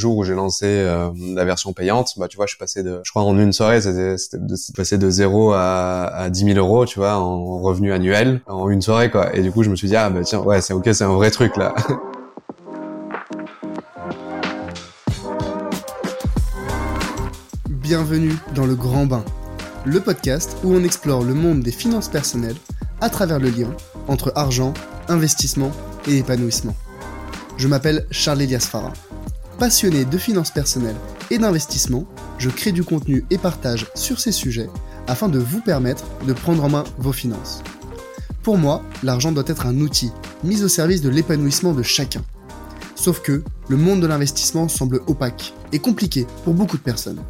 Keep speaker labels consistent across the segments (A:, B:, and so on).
A: Jour où j'ai lancé euh, la version payante, bah tu vois, je suis passé de, je crois en une soirée, c'était de, passer de 0 à, à 10 000 euros, tu vois, en revenu annuel, en une soirée, quoi. Et du coup, je me suis dit, ah bah tiens, ouais, c'est ok, c'est un vrai truc là.
B: Bienvenue dans le Grand Bain, le podcast où on explore le monde des finances personnelles à travers le lien entre argent, investissement et épanouissement. Je m'appelle Charles Elias Farah Passionné de finances personnelles et d'investissement, je crée du contenu et partage sur ces sujets afin de vous permettre de prendre en main vos finances. Pour moi, l'argent doit être un outil mis au service de l'épanouissement de chacun. Sauf que le monde de l'investissement semble opaque et compliqué pour beaucoup de personnes.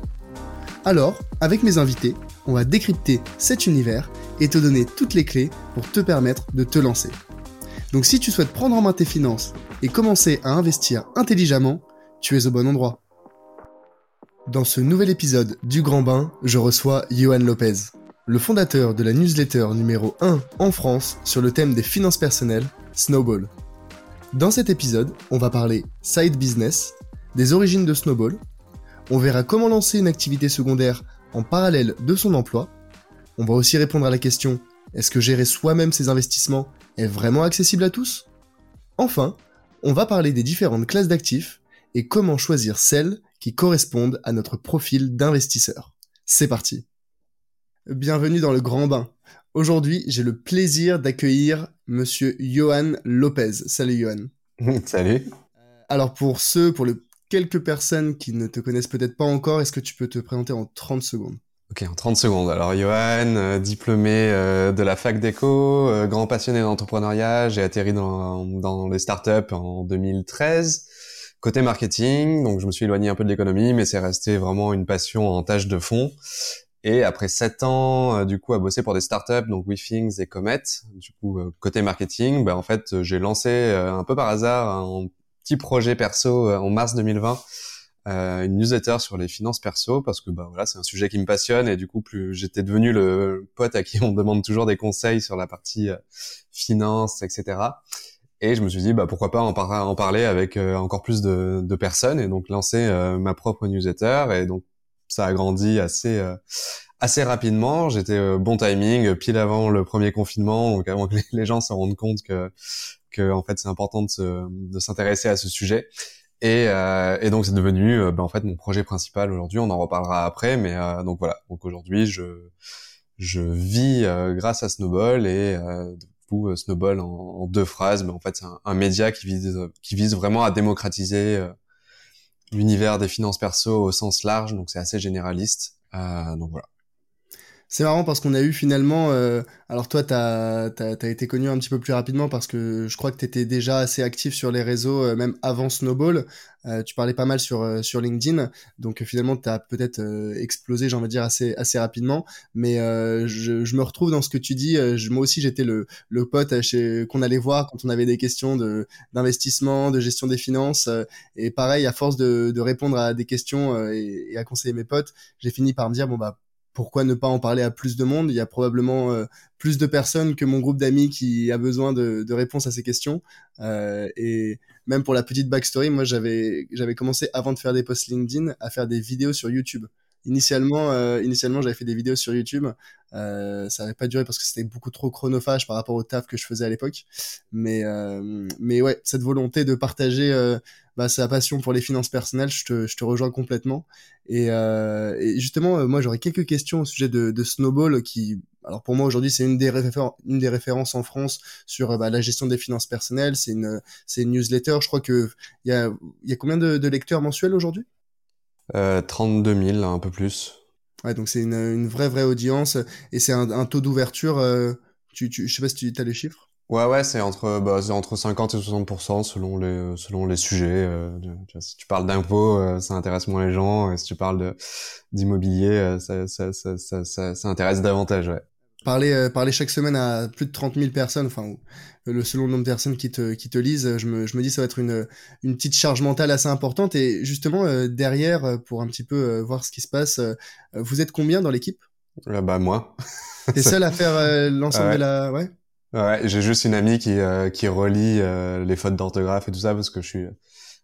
B: Alors, avec mes invités, on va décrypter cet univers et te donner toutes les clés pour te permettre de te lancer. Donc si tu souhaites prendre en main tes finances et commencer à investir intelligemment, tu es au bon endroit. Dans ce nouvel épisode du Grand Bain, je reçois Johan Lopez, le fondateur de la newsletter numéro 1 en France sur le thème des finances personnelles, Snowball. Dans cet épisode, on va parler side business, des origines de Snowball, on verra comment lancer une activité secondaire en parallèle de son emploi, on va aussi répondre à la question est-ce que gérer soi-même ses investissements est vraiment accessible à tous? Enfin, on va parler des différentes classes d'actifs et comment choisir celles qui correspondent à notre profil d'investisseur. C'est parti. Bienvenue dans le grand bain. Aujourd'hui, j'ai le plaisir d'accueillir monsieur Johan Lopez. Salut Johan.
A: Salut.
B: Euh, alors pour ceux, pour les quelques personnes qui ne te connaissent peut-être pas encore, est-ce que tu peux te présenter en 30 secondes?
A: Ok, en 30 secondes. Alors, Johan, euh, diplômé euh, de la fac d'éco, grand passionné d'entrepreneuriat, j'ai atterri dans, dans les startups en 2013. Côté marketing, donc je me suis éloigné un peu de l'économie, mais c'est resté vraiment une passion en tâche de fond. Et après sept ans, euh, du coup, à bosser pour des startups, donc WeThings et Comet, du coup, euh, côté marketing, bah, en fait, j'ai lancé euh, un peu par hasard un petit projet perso en mars 2020, une newsletter sur les finances perso, parce que bah voilà, c'est un sujet qui me passionne et du coup, plus j'étais devenu le pote à qui on demande toujours des conseils sur la partie finance, etc. Et je me suis dit, bah, pourquoi pas en, parler avec euh, encore plus de, personnes et donc lancer euh, ma propre newsletter. Et donc, ça a grandi assez, euh, assez rapidement. J'étais bon timing, pile avant le premier confinement, donc avant que les, gens se rendent compte que, que en fait, c'est important de, de s'intéresser à ce sujet. Et, et donc, c'est devenu, bah, en fait, mon projet principal aujourd'hui. On en reparlera après, mais donc voilà. Donc aujourd'hui, je je vis grâce à Snowball et euh, Snowball en, deux phrases, mais en fait c'est un, média qui vise qui vise vraiment à démocratiser euh, l'univers des finances perso au sens large, donc c'est assez généraliste. Euh, donc voilà.
B: C'est marrant parce qu'on a eu finalement. Euh, alors, toi, tu as, été connu un petit peu plus rapidement parce que je crois que tu étais déjà assez actif sur les réseaux, euh, même avant Snowball. Euh, tu parlais pas mal sur, sur LinkedIn. Donc, finalement, tu as peut-être explosé, j'ai envie de dire, assez, assez rapidement. Mais je, je, me retrouve dans ce que tu dis. moi aussi, j'étais le, le pote qu'on allait voir quand on avait des questions d'investissement, de gestion des finances. et pareil, à force de, de répondre à des questions et, et à conseiller mes potes, j'ai fini par me dire bon, bah, pourquoi ne pas en parler à plus de monde? Il y a probablement euh, plus de personnes que mon groupe d'amis qui a besoin de, réponses à ces questions. Euh, et même pour la petite backstory, moi j'avais j'avais commencé avant de faire des posts LinkedIn à faire des vidéos sur YouTube. Initialement, euh, initialement j'avais fait des vidéos sur YouTube. Euh, ça n'avait pas duré parce que c'était beaucoup trop chronophage par rapport au taf que je faisais à l'époque. Mais, euh, mais ouais, cette volonté de partager euh, bah, sa passion pour les finances personnelles, je te, je te rejoins complètement. Et, euh, et justement, euh, moi, j'aurais quelques questions au sujet de, de Snowball, qui, alors pour moi aujourd'hui, c'est une une des références en France sur bah, la gestion des finances personnelles. C'est une, c'est une newsletter. Je crois que il y a, y a combien de lecteurs mensuels aujourd'hui?
A: Euh, 32 000, un peu plus.
B: Ouais, donc c'est une, une, vraie, vraie audience. Et c'est un, un, taux d'ouverture. Euh, tu, tu, je sais pas si tu as les chiffres.
A: Ouais, ouais, c'est entre, bah, c'est entre 50 et 60% selon les, selon les sujets. Euh, si tu parles d'impôts, euh, ça intéresse moins les gens. Et si tu parles d'immobilier, euh, ça, ça, ça, ça, ça, intéresse davantage, ouais
B: parler euh, parler chaque semaine à plus de 30 000 personnes enfin le selon le nombre de personnes qui te qui te lisent je me je me dis ça va être une une petite charge mentale assez importante. Et justement euh, derrière euh, pour un petit peu voir ce qui se passe vous êtes combien dans l'équipe?
A: Bah moi.
B: T'es seul à faire l'ensemble de la ouais.
A: Ouais j'ai juste une amie qui qui relie les fautes d'orthographe et tout ça parce que je suis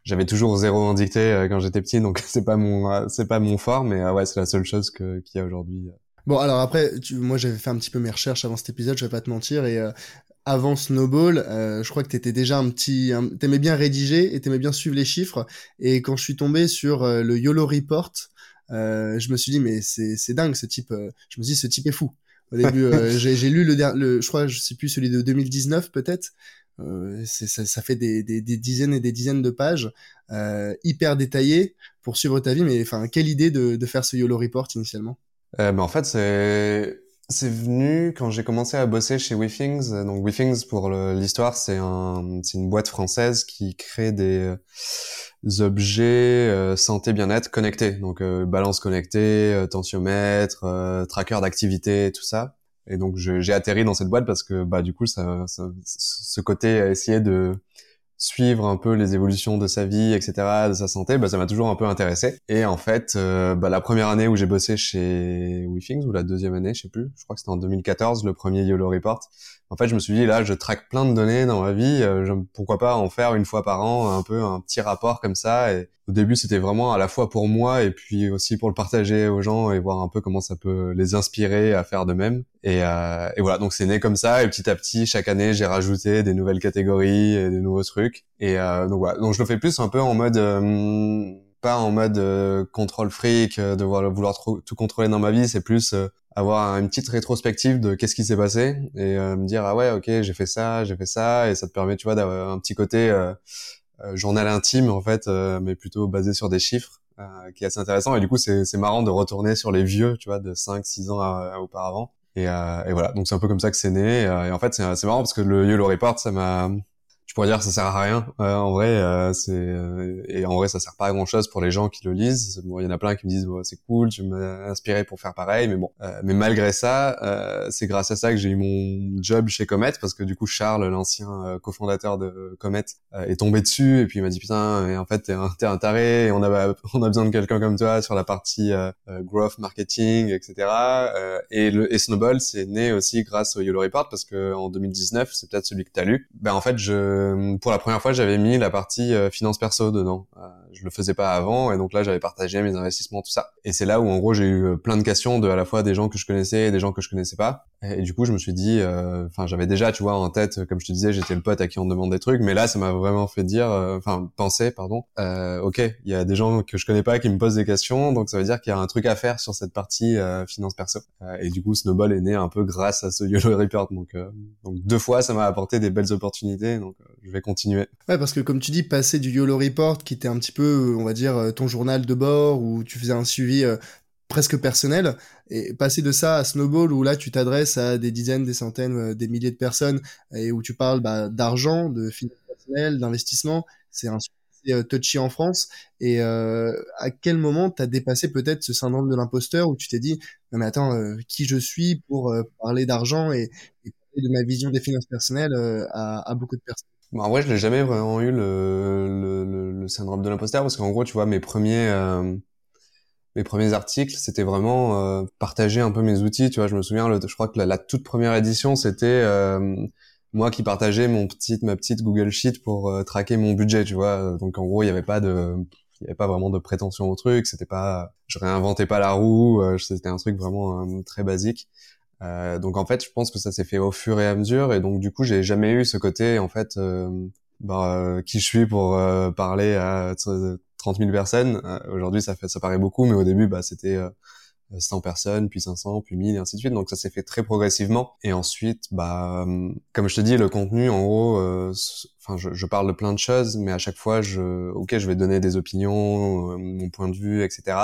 A: j'avais toujours zéro en dictée quand j'étais petit, donc c'est pas mon c'est pas mon fort, mais ouais, c'est la seule chose que qu'il y a aujourd'hui.
B: Bon, alors après, moi j'avais fait un petit peu mes recherches avant cet épisode, je vais pas te mentir, et avant Snowball, euh, je crois que t'étais déjà un petit, t'aimais bien rédiger et t'aimais bien suivre les chiffres. Et quand je suis tombé sur euh, le YOLO Report, euh, je me suis dit mais c'est c'est dingue ce type. je me suis dit ce type est fou. Au début, j'ai lu le, le, je crois, je sais plus celui de 2019 peut-être. Ça, ça, fait des, des, des, dizaines et des dizaines de pages hyper détaillées pour suivre ta vie. Mais enfin, quelle idée de, de faire ce YOLO Report initialement?
A: Ben, En fait, c'est c'est venu quand j'ai commencé à bosser chez WeThings. Donc WeThings, pour l'histoire, c'est un, une boîte française qui crée des, euh, objets euh, santé bien-être connectés. Donc balance connectée, tensiomètre, tracker d'activité, tout ça. Et donc j'ai atterri dans cette boîte parce que bah du coup ça ce côté à essayer de suivre un peu les évolutions de sa vie, etc., de sa santé, bah, ça m'a toujours un peu intéressé. Et en fait, euh, bah, la première année où j'ai bossé chez WeThings, ou la deuxième année, je sais plus, je crois que c'était en 2014, le premier YOLO Report, en fait, je me suis dit, là, je traque plein de données dans ma vie, euh, pourquoi pas en faire une fois par an, un peu un petit rapport comme ça. Et au début, c'était vraiment à la fois pour moi et puis aussi pour le partager aux gens et voir un peu comment ça peut les inspirer à faire de même. Et, euh, et voilà, donc c'est né comme ça. Et petit à petit, chaque année, j'ai rajouté des nouvelles catégories et des nouveaux trucs. Et euh, donc voilà, donc je le fais plus un peu en mode euh, pas en mode euh, contrôle fric, de vouloir tout contrôler dans ma vie, c'est plus avoir une petite rétrospective de qu'est-ce qui s'est passé et euh, me dire ah ouais ok j'ai fait ça j'ai fait ça. Et ça te permet tu vois d'avoir un petit côté euh, euh journal intime en fait mais plutôt basé sur des chiffres qui est assez intéressant. Et du coup c'est marrant de retourner sur les vieux tu vois de 5 6 ans auparavant. Et, et voilà. Donc c'est un peu comme ça que c'est né. Et en fait c'est c'est marrant parce que le YOLO Report ça m'a pourrais dire ça sert à rien. Euh, en vrai, euh, c'est euh, et en vrai ça sert pas à grand chose pour les gens qui le lisent. Bon, il y en a plein qui me disent c'est cool, tu m'as inspiré pour faire pareil, mais bon. mais malgré ça, c'est grâce à ça que j'ai eu mon job chez Comet parce que du coup Charles, l'ancien cofondateur de Comet, est tombé dessus et puis il m'a dit putain, et en fait t'es un, es un taré, et on a on a besoin de quelqu'un comme toi sur la partie growth marketing, etc. et le et Snowball c'est né aussi grâce au Yellow Report parce que en 2019, c'est peut-être celui que t'as lu. Ben en fait je euh, pour la première fois, j'avais mis la partie euh, finance perso dedans. Euh, je le faisais pas avant, et donc là, j'avais partagé mes investissements, tout ça. Et c'est là où, en gros, j'ai eu plein de questions de à la fois des gens que je connaissais et des gens que je connaissais pas. Et, du coup, je me suis dit, enfin, j'avais déjà, tu vois, en tête, comme je te disais, j'étais le pote à qui on demande des trucs, mais là, ça m'a vraiment fait dire, enfin, penser, pardon. ok, il y a des gens que je connais pas qui me posent des questions, donc ça veut dire qu'il y a un truc à faire sur cette partie finance perso. et du coup, Snowball est né un peu grâce à ce YOLO Report. Donc, donc deux fois, ça m'a apporté des belles opportunités. Donc, je vais continuer.
B: Ouais, parce que comme tu dis, passer du YOLO Report, qui était un petit peu, on va dire, euh, ton journal de bord, où tu faisais un suivi euh, presque personnel, et passer de ça à Snowball, où là tu t'adresses à des dizaines, des centaines, euh, des milliers de personnes, et où tu parles bah, d'argent, de finances personnelles, d'investissement, c'est un sujet touchy en France. Et à quel moment t'as dépassé peut-être ce syndrome de l'imposteur, où tu t'es dit, mais attends, qui je suis pour parler d'argent et, et de ma vision des finances personnelles à, beaucoup de personnes?
A: Bah, en vrai, je n'ai jamais vraiment eu le, le, syndrome de l'imposteur parce qu'en gros, tu vois, mes premiers euh, mes premiers articles, c'était vraiment euh, partager un peu mes outils. Tu vois, je me souviens, je crois que la, toute première édition, c'était euh, moi qui partageais mon petite ma petite Google Sheet pour euh, traquer mon budget. Tu vois, donc en gros, il n'y avait pas de il y avait pas vraiment de prétention au truc. C'était pas, je réinventais pas la roue. c'était un truc vraiment très basique. Euh, donc en fait, je pense que ça s'est fait au fur et à mesure, et donc du coup, j'ai jamais eu ce côté en fait, euh, bah, euh, qui je suis pour euh, parler à 30 000 personnes. Aujourd'hui, ça fait, ça paraît beaucoup, mais au début, bah, c'était 100 personnes, puis 500, puis 1000, et ainsi de suite. Donc ça s'est fait très progressivement. Et ensuite, bah, comme je te dis, le contenu, en gros, enfin, je, je, parle de plein de choses, mais à chaque fois, je, ok, je vais donner des opinions, mon point de vue, etc.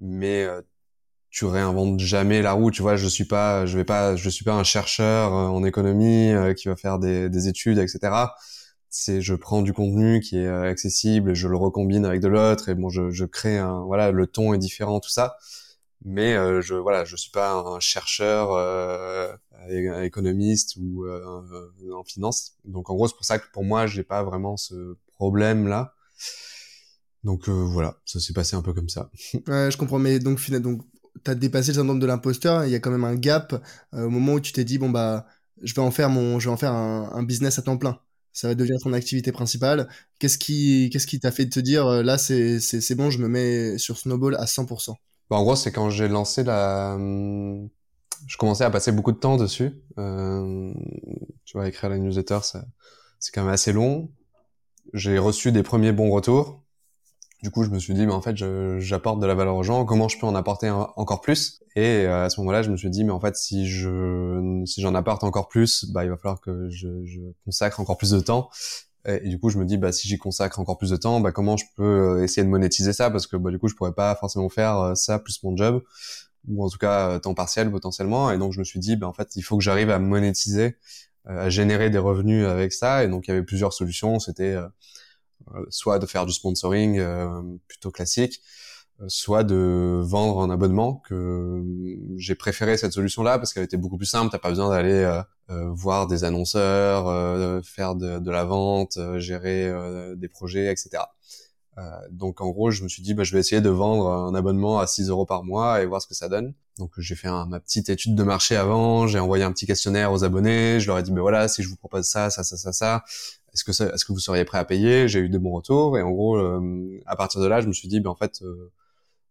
A: Mais tu réinventes jamais la roue tu vois je suis pas je vais pas je suis pas un chercheur euh, en économie euh, qui va faire des, des études etc c'est je prends du contenu qui est euh, accessible et je le recombine avec de l'autre et bon je, je crée un voilà le ton est différent tout ça. Mais je voilà je suis pas un chercheur euh, économiste ou en finance. Donc en gros c'est pour ça que pour moi j'ai pas vraiment ce problème là donc voilà, ça s'est passé un peu comme ça.
B: Ouais, je comprends, mais donc, donc t'as dépassé le syndrome de l'imposteur, il y a quand même un gap euh, au moment où tu t'es dit bon bah je vais en faire mon je vais en faire un, business à temps plein. Ça va devenir ton activité principale. Qu'est-ce qui qu'est-ce qui t'a fait te dire là c'est c'est bon, je me mets sur Snowball à 100%
A: bah, En gros, c'est quand j'ai lancé la hum, je commençais à passer beaucoup de temps dessus. Euh, tu vois, écrire la newsletter, c'est quand même assez long. J'ai reçu des premiers bons retours. Du coup, je me suis dit, mais en fait, j'apporte de la valeur aux gens. Comment je peux en apporter encore plus? Et euh, à ce moment-là, je me suis dit, mais en fait, si je si j'en apporte encore plus, bah, il va falloir que je, je consacre encore plus de temps. Et, du coup, je me dis, bah, si j'y consacre encore plus de temps, bah, comment je peux euh, essayer de monétiser ça? Parce que bah, du coup, je pourrais pas forcément faire euh, ça plus mon job, ou en tout cas temps partiel potentiellement. Et donc, je me suis dit, bah, en fait, il faut que j'arrive à monétiser, à générer des revenus avec ça. Et donc, il y avait plusieurs solutions. C'était soit de faire du sponsoring euh, plutôt classique, euh, soit de vendre un abonnement que j'ai préféré cette solution là parce qu'elle était beaucoup plus simple. T'as pas besoin d'aller voir des annonceurs faire de, de, la vente gérer des projets etc donc en gros je me suis dit bah, je vais essayer de vendre un abonnement à 6 euros par mois et voir ce que ça donne. Donc j'ai fait ma petite étude de marché avant j'ai envoyé un petit questionnaire aux abonnés je leur ai dit ben voilà si je vous propose ça ça ça ça ça est-ce que est-ce que vous seriez prêt à payer? J'ai eu de bons retours et en gros, euh, à partir de là, je me suis dit, ben en fait, euh,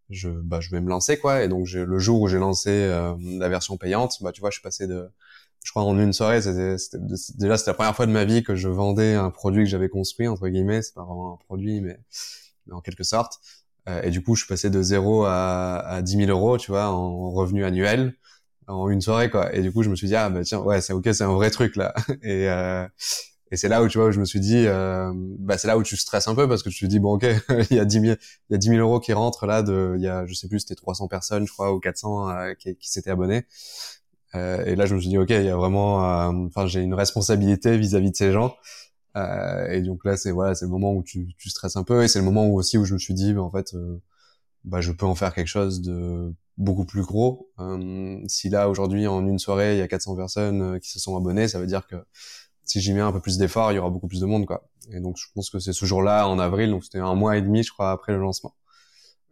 A: je, bah, je vais me lancer quoi. Et donc le jour où j'ai lancé euh, la version payante, bah tu vois, je suis passé de, je crois en une soirée, c'était, déjà c'était la première fois de ma vie que je vendais un produit que j'avais construit entre guillemets. C'est pas vraiment un produit, mais, mais en quelque sorte. et du coup, je suis passé de 0 à, à 10 000 euros, tu vois, en revenu annuel en une soirée quoi. Et du coup, je me suis dit ah bah tiens ouais c'est ok, c'est un vrai truc là. Et et c'est là où tu vois où je me suis dit, euh, bah c'est là où tu stresses un peu parce que tu te dis bon ok, il y a 10 000, il y a 10 000 euros qui rentrent là de, il y a je sais plus c'était 300 personnes je crois ou 400 euh, qui, qui s'étaient abonnés. Euh, et là je me suis dit ok il y a vraiment, euh, enfin j'ai une responsabilité vis-à-vis de ces gens. Euh, et donc là c'est voilà c'est le moment où tu, tu stresses un peu et c'est le moment où aussi où je me suis dit bah, en fait bah je peux en faire quelque chose de beaucoup plus gros. si là aujourd'hui en une soirée il y a 400 personnes qui se sont abonnées, ça veut dire que si j'y mets un peu plus d'efforts, il y aura beaucoup plus de monde, quoi. Et donc, je pense que c'est ce jour-là, en avril, donc c'était un mois et demi, je crois, après le lancement.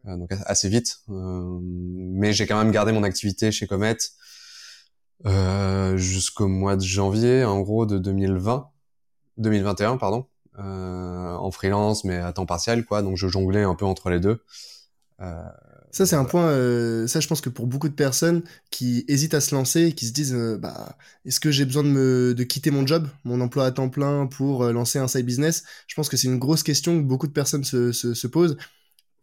A: Euh, donc assez vite. Euh, mais j'ai quand même gardé mon activité chez Comet euh, jusqu'au mois de janvier, en gros, de 2020, 2021, pardon, euh, en freelance, mais à temps partiel, quoi. Donc, je jonglais un peu entre les deux.
B: Ça, c'est un point, euh, ça, je pense que pour beaucoup de personnes qui hésitent à se lancer qui se disent, euh, bah, est-ce que j'ai besoin de, me, de quitter mon job, mon emploi à temps plein pour euh, lancer un side business? Je pense que c'est une grosse question que beaucoup de personnes se, se, se posent.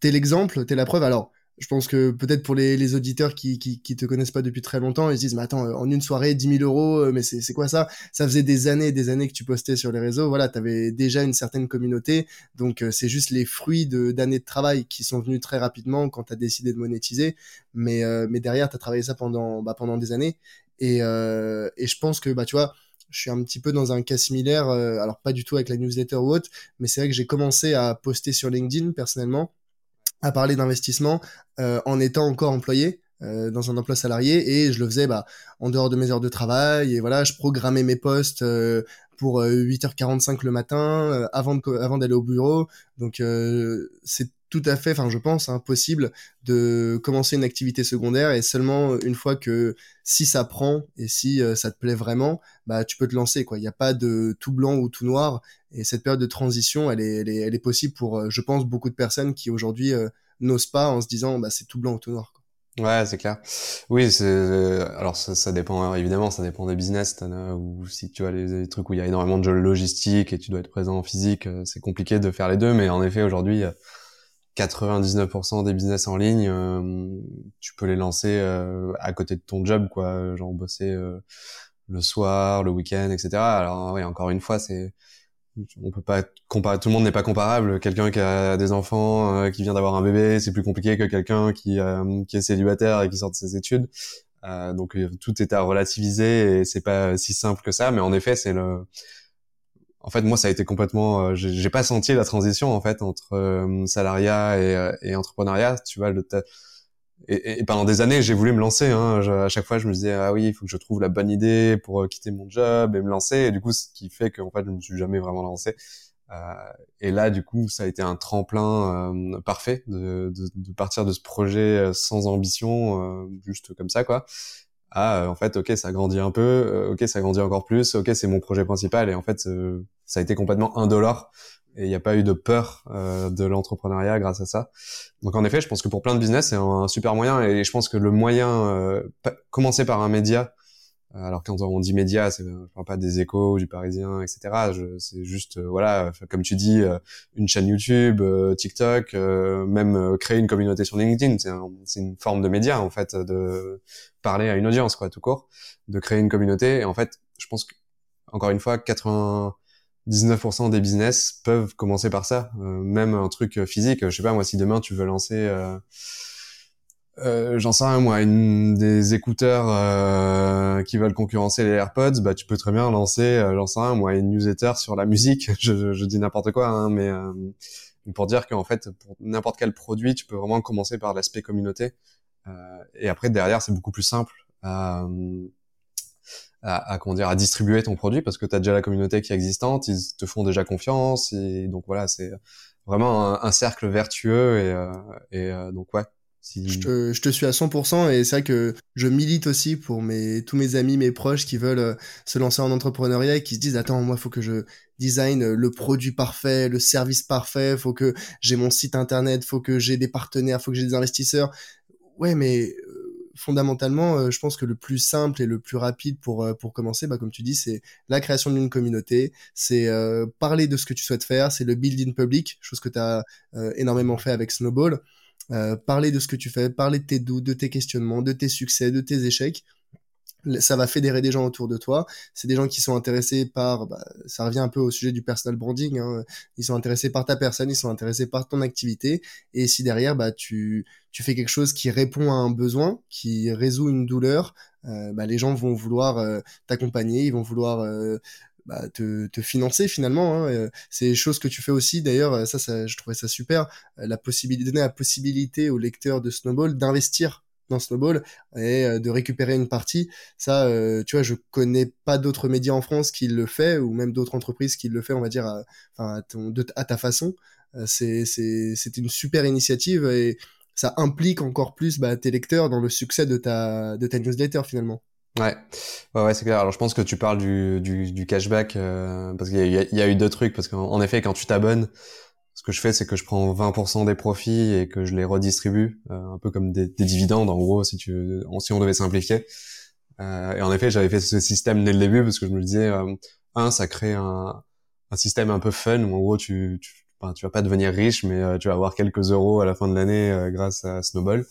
B: T'es l'exemple, t'es la preuve. Alors, je pense que peut-être pour les, les auditeurs qui, qui, qui te connaissent pas depuis très longtemps, ils se disent mais attends en une soirée 10 000 euros, euh, mais c'est quoi ça? Ça faisait des années et des années que tu postais sur les réseaux, voilà, tu avais déjà une certaine communauté, donc euh, c'est juste les fruits de d'années de travail qui sont venus très rapidement quand tu as décidé de monétiser, mais euh, mais derrière tu as travaillé ça pendant bah, pendant des années. Et et je pense que bah tu vois je suis un petit peu dans un cas similaire, alors pas du tout avec la newsletter ou autre, mais c'est vrai que j'ai commencé à poster sur LinkedIn personnellement à parler d'investissement euh, en étant encore employé euh, dans un emploi salarié. Et je le faisais bah, en dehors de mes heures de travail. Et voilà je programmais mes postes euh, pour 8h45 le matin avant de, avant d'aller au bureau. Donc c'est tout à fait enfin je pense impossible hein, de commencer une activité secondaire et seulement une fois que si ça prend et si ça te plaît vraiment bah tu peux te lancer quoi il n'y a pas de tout blanc ou tout noir et cette période de transition, elle est, elle est, possible pour, euh, je pense, beaucoup de personnes qui aujourd'hui euh, n'osent pas en se disant, bah, c'est tout blanc ou tout noir.
A: Quoi. Ouais, c'est clair. Oui, alors ça, dépend évidemment, ça dépend des business. Ou si tu as les, trucs où il y a énormément de logistique et tu dois être présent en physique, euh, c'est compliqué de faire les deux. Mais en effet, aujourd'hui, 99% des business en ligne, tu peux les lancer à côté de ton job, quoi. Genre bosser le soir, le week-end, etc. Alors oui, encore une fois, c'est on peut pas comparer tout le monde n'est pas comparable quelqu'un qui a des enfants euh, qui vient d'avoir un bébé c'est plus compliqué que quelqu'un qui euh, qui est célibataire et qui sort de ses études euh, donc tout est à relativiser et c'est pas si simple que ça mais en effet c'est le en fait moi ça a été complètement j'ai pas senti la transition en fait entre salariat et, et entrepreneuriat tu vois le et, et, pendant des années, j'ai voulu me lancer. Hein. à chaque fois, je me disais ah oui, il faut que je trouve la bonne idée pour euh, quitter mon job et me lancer. Et du coup, ce qui fait qu'en fait, je me suis jamais vraiment lancé. Euh, et là, du coup, ça a été un tremplin euh, parfait de, de, de, partir de ce projet euh, sans ambition, juste comme ça, quoi, à en fait ok ça grandit un peu ok ça grandit encore plus ok c'est mon projet principal et en fait ça a été complètement indolore et il n'y a pas eu de peur euh, de l'entrepreneuriat grâce à ça. Donc en effet, je pense que pour plein de business, c'est un, super moyen et je pense que le moyen, euh, commencer par un média, euh, alors quand on dit média, c'est je parle pas des échos, du Parisien, etc. C'est juste euh, voilà, comme tu dis, une chaîne YouTube, TikTok, même créer une communauté sur LinkedIn, c'est une forme de média en fait, de parler à une audience quoi, tout court, de créer une communauté. Et en fait, je pense que encore une fois, 80 19% des business peuvent commencer par ça. Euh, même un truc euh, physique. Je sais pas, moi, si demain tu veux lancer, euh, euh j'en sais rien, moi, une des écouteurs euh, qui veulent concurrencer les AirPods, bah tu peux très bien lancer, j'en sais rien, moi, une newsletter sur la musique. je, je dis n'importe quoi, hein, mais pour dire qu'en fait, pour n'importe quel produit, tu peux vraiment commencer par l'aspect communauté. et après, derrière, c'est beaucoup plus simple à, à, comment dire, à distribuer ton produit parce que tu as déjà la communauté qui est existante, ils te font déjà confiance et donc voilà, c'est vraiment un, cercle vertueux et, euh, et euh, donc ouais.
B: Je, te, je te suis à 100% et c'est vrai que je milite aussi pour mes, tous mes amis, mes proches qui veulent euh, se lancer en entrepreneuriat et qui se disent attends moi faut que je design le produit parfait, le service parfait, faut que j'ai mon site internet, faut que j'ai des partenaires, faut que j'ai des investisseurs. Ouais mais fondamentalement, euh, je pense que le plus simple et le plus rapide pour euh, pour commencer, bah, comme tu dis, c'est la création d'une communauté, c'est euh, parler de ce que tu souhaites faire, c'est le build in public, chose que tu as énormément fait avec Snowball. Parler de ce que tu fais, parler de tes doutes, de tes questionnements, de tes succès, de tes échecs ça va fédérer des gens autour de toi. C'est des gens qui sont intéressés par, bah, ça revient un peu au sujet du personal branding. Hein. Ils sont intéressés par ta personne, ils sont intéressés par ton activité. Et si derrière, bah, tu, tu fais quelque chose qui répond à un besoin, qui résout une douleur, euh, bah, les gens vont vouloir euh, t'accompagner, ils vont vouloir euh, bah, te, te, financer finalement. Hein. C'est des choses que tu fais aussi. D'ailleurs, ça, ça, je trouvais ça super. La possibilité, donner la possibilité aux lecteurs de Snowball d'investir dans Snowball et euh, de récupérer une partie. Ça, euh, tu vois, je connais pas d'autres médias en France qui le fait ou même d'autres entreprises qui le fait, on va dire, à, à, à ta façon. Euh, c'est c'est une super initiative et ça implique encore plus bah, tes lecteurs dans le succès de ta de ta newsletter finalement.
A: Ouais, ouais, ouais c'est clair. Alors je pense que tu parles du, du, du cashback parce qu'il y, y, a eu deux trucs parce qu'en effet quand tu t'abonnes ce que je fais, c'est que je prends 20% des profits et que je les redistribue, euh, un peu comme des, des, dividendes, en gros, si tu, si on devait simplifier. Euh, et en effet, j'avais fait ce système dès le début parce que je me disais, euh, un, ça crée un, un, système un peu fun où en gros, tu, tu, tu vas pas devenir riche, mais euh, tu vas avoir quelques euros à la fin de l'année euh, grâce à Snowball.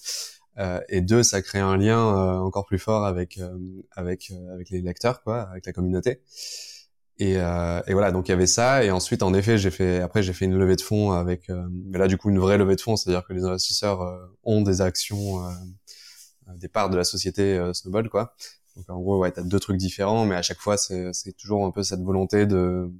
A: Et deux, ça crée un lien encore plus fort avec avec avec les lecteurs, quoi, avec la communauté. Et, euh, et, voilà, donc il y avait ça. Et ensuite, en effet, j'ai fait. Après, j'ai fait une levée de fonds avec. Euh, mais là, du coup, une vraie levée de fonds, c'est-à-dire que les investisseurs euh, ont des actions, euh, des parts de la société Snowball, quoi. Donc en gros, ouais, t'as deux trucs différents, mais à chaque fois, c'est toujours un peu cette volonté de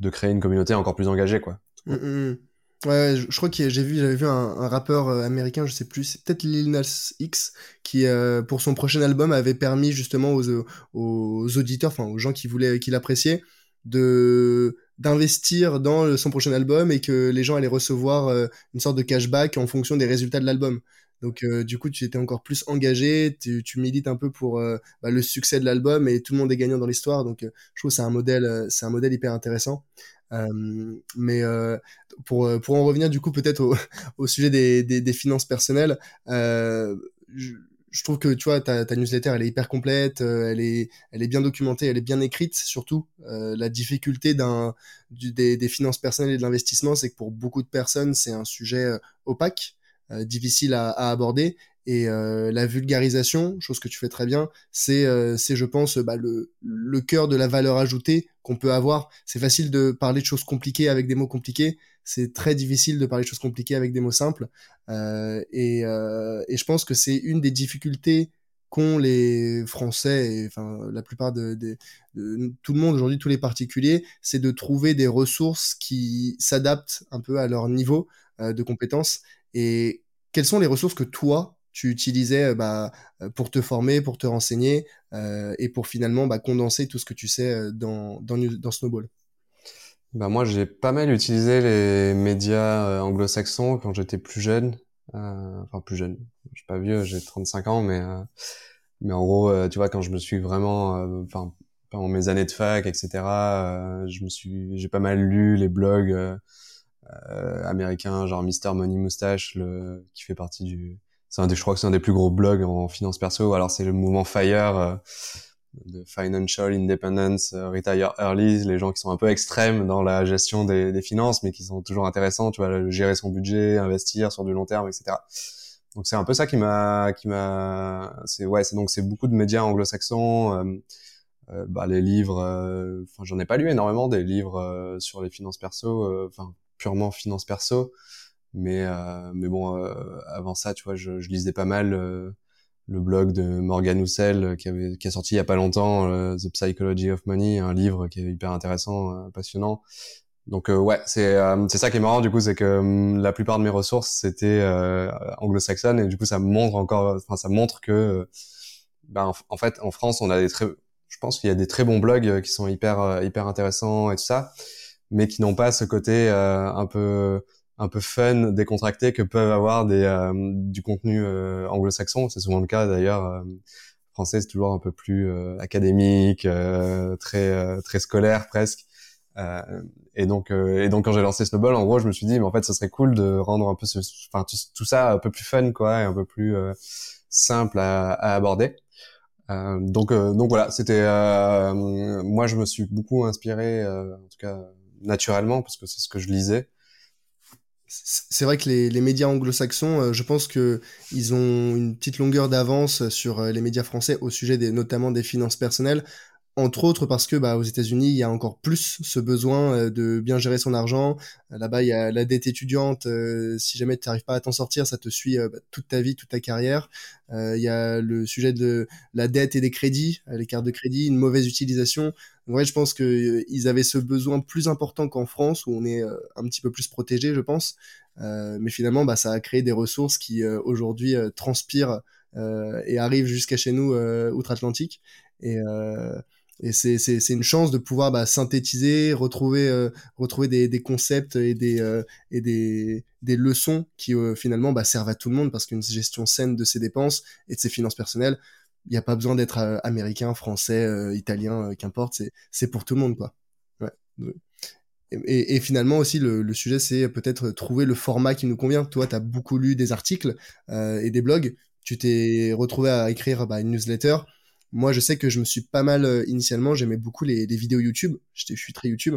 A: de créer une communauté encore plus engagée, quoi.
B: Mmh, mmh, mmh. Ouais, je, crois que j'ai vu, j'avais vu un, rappeur euh, américain, je sais plus, c'est peut-être Lil Nas X, qui euh, pour son prochain album avait permis justement aux, auditeurs, enfin aux gens qui voulaient, qui l'appréciaient, d'investir dans son prochain album et que les gens allaient recevoir euh, une sorte de cashback en fonction des résultats de l'album. Donc du coup, tu étais encore plus engagé, tu, tu milites un peu pour bah, le succès de l'album et tout le monde est gagnant dans l'histoire. Donc je trouve c'est un modèle, c'est un modèle hyper intéressant. Euh, mais euh, pour, euh, pour en revenir du coup peut-être au, au sujet des, des, des, finances personnelles, euh, je, je, trouve que tu vois ta, ta, newsletter elle est hyper complète, elle est elle est bien documentée, elle est bien écrite surtout. la difficulté d'un des, finances personnelles et de l'investissement, c'est que pour beaucoup de personnes c'est un sujet opaque, difficile à, à, aborder et euh, la vulgarisation, chose que tu fais très bien, c'est, euh, c'est je pense, bah, le, le cœur de la valeur ajoutée qu'on peut avoir. C'est facile de parler de choses compliquées avec des mots compliqués. C'est très difficile de parler de choses compliquées avec des mots simples. Euh, et, euh, et je pense que c'est une des difficultés qu'ont les Français, et, enfin la plupart de, de, de tout le monde aujourd'hui, tous les particuliers, c'est de trouver des ressources qui s'adaptent un peu à leur niveau euh, de compétences. Et quelles sont les ressources que toi, tu utilisais euh, bah, euh, pour te former, pour te renseigner euh, et pour finalement bah, condenser tout ce que tu sais dans, Snowball?
A: Bah moi, j'ai pas mal utilisé les médias anglo-saxons quand j'étais plus jeune. Enfin, plus jeune. Je suis pas vieux, j'ai 35 ans, mais mais en gros, tu vois, quand je me suis vraiment, enfin, pendant mes années de fac, etc., je j'ai pas mal lu les blogs américains, genre Mr Money Moustache, le, qui fait partie du, c'est un des, je crois que c'est un des plus gros blogs en finance perso. Alors c'est le mouvement FIRE de Financial Independence, euh, Retire Early, les gens qui sont un peu extrêmes dans la gestion des, des finances, mais qui sont toujours intéressants, tu vois, gérer son budget, investir sur du long terme, etc. Donc c'est un peu ça qui m'a, qui m'a, c'est ouais, c'est donc c'est beaucoup de médias anglo-saxons, euh, euh bah, les livres, euh, enfin j'en ai pas lu énormément des livres sur les finances perso, enfin purement finances perso, mais mais bon avant ça, tu vois, je, je lisais pas mal le blog de Morgan Housel euh, qui, avait, qui a sorti il y a pas longtemps euh, The Psychology of Money, un livre qui est hyper intéressant, euh, passionnant. Donc ouais, c'est c'est ça qui est marrant du coup, c'est que hum, la plupart de mes ressources c'était anglo-saxonne et du coup ça montre encore, enfin ça montre que ben, en, fait en France on a des très, je pense qu'il y a des très bons blogs qui sont hyper hyper intéressants et tout ça, mais qui n'ont pas ce côté un peu un peu fun, décontracté que peuvent avoir des euh, du contenu euh, anglo-saxon. C'est souvent le cas d'ailleurs. Euh, français, c'est toujours un peu plus académique, très très scolaire presque. et donc et donc quand j'ai lancé Snowball, en gros, je me suis dit, mais en fait, ce serait cool de rendre un peu ce, enfin tout, ça un peu plus fun, quoi, et un peu plus simple à, à aborder. donc donc voilà, c'était moi je me suis beaucoup inspiré, en tout cas naturellement, parce que c'est ce que je lisais.
B: C'est vrai que les, médias anglo-saxons, euh, je pense que ils ont une petite longueur d'avance sur euh, les médias français au sujet des, notamment des finances personnelles entre autres parce que bah, aux États-Unis, il y a encore plus ce besoin euh, de bien gérer son argent. Là-bas, il y a la dette étudiante. Euh, si jamais tu n'arrives pas à t'en sortir, ça te suit euh, bah, toute ta vie, toute ta carrière. il y a le sujet de la dette et des crédits, les cartes de crédit, une mauvaise utilisation. Vrai, je pense que ils avaient ce besoin plus important qu'en France, où on est un petit peu plus protégé, je pense. mais finalement, bah, ça a créé des ressources qui aujourd'hui transpirent et arrivent jusqu'à chez nous outre-Atlantique. Et et c'est c'est c'est une chance de pouvoir bah, synthétiser retrouver euh, retrouver des, des concepts et des euh, et des des leçons qui euh, finalement bah, servent à tout le monde. Parce qu'une gestion saine de ses dépenses et de ses finances personnelles il n'y a pas besoin d'être américain français italien qu'importe. C'est c'est pour tout le monde quoi. Ouais. Et, et, finalement aussi le, le sujet c'est peut-être trouver le format qui nous convient. Toi tu as beaucoup lu des articles et des blogs. Tu t'es retrouvé à écrire bah, une newsletter moi, je sais que je me suis pas mal, euh, initialement, j'aimais beaucoup les, les vidéos YouTube. Je suis très YouTube.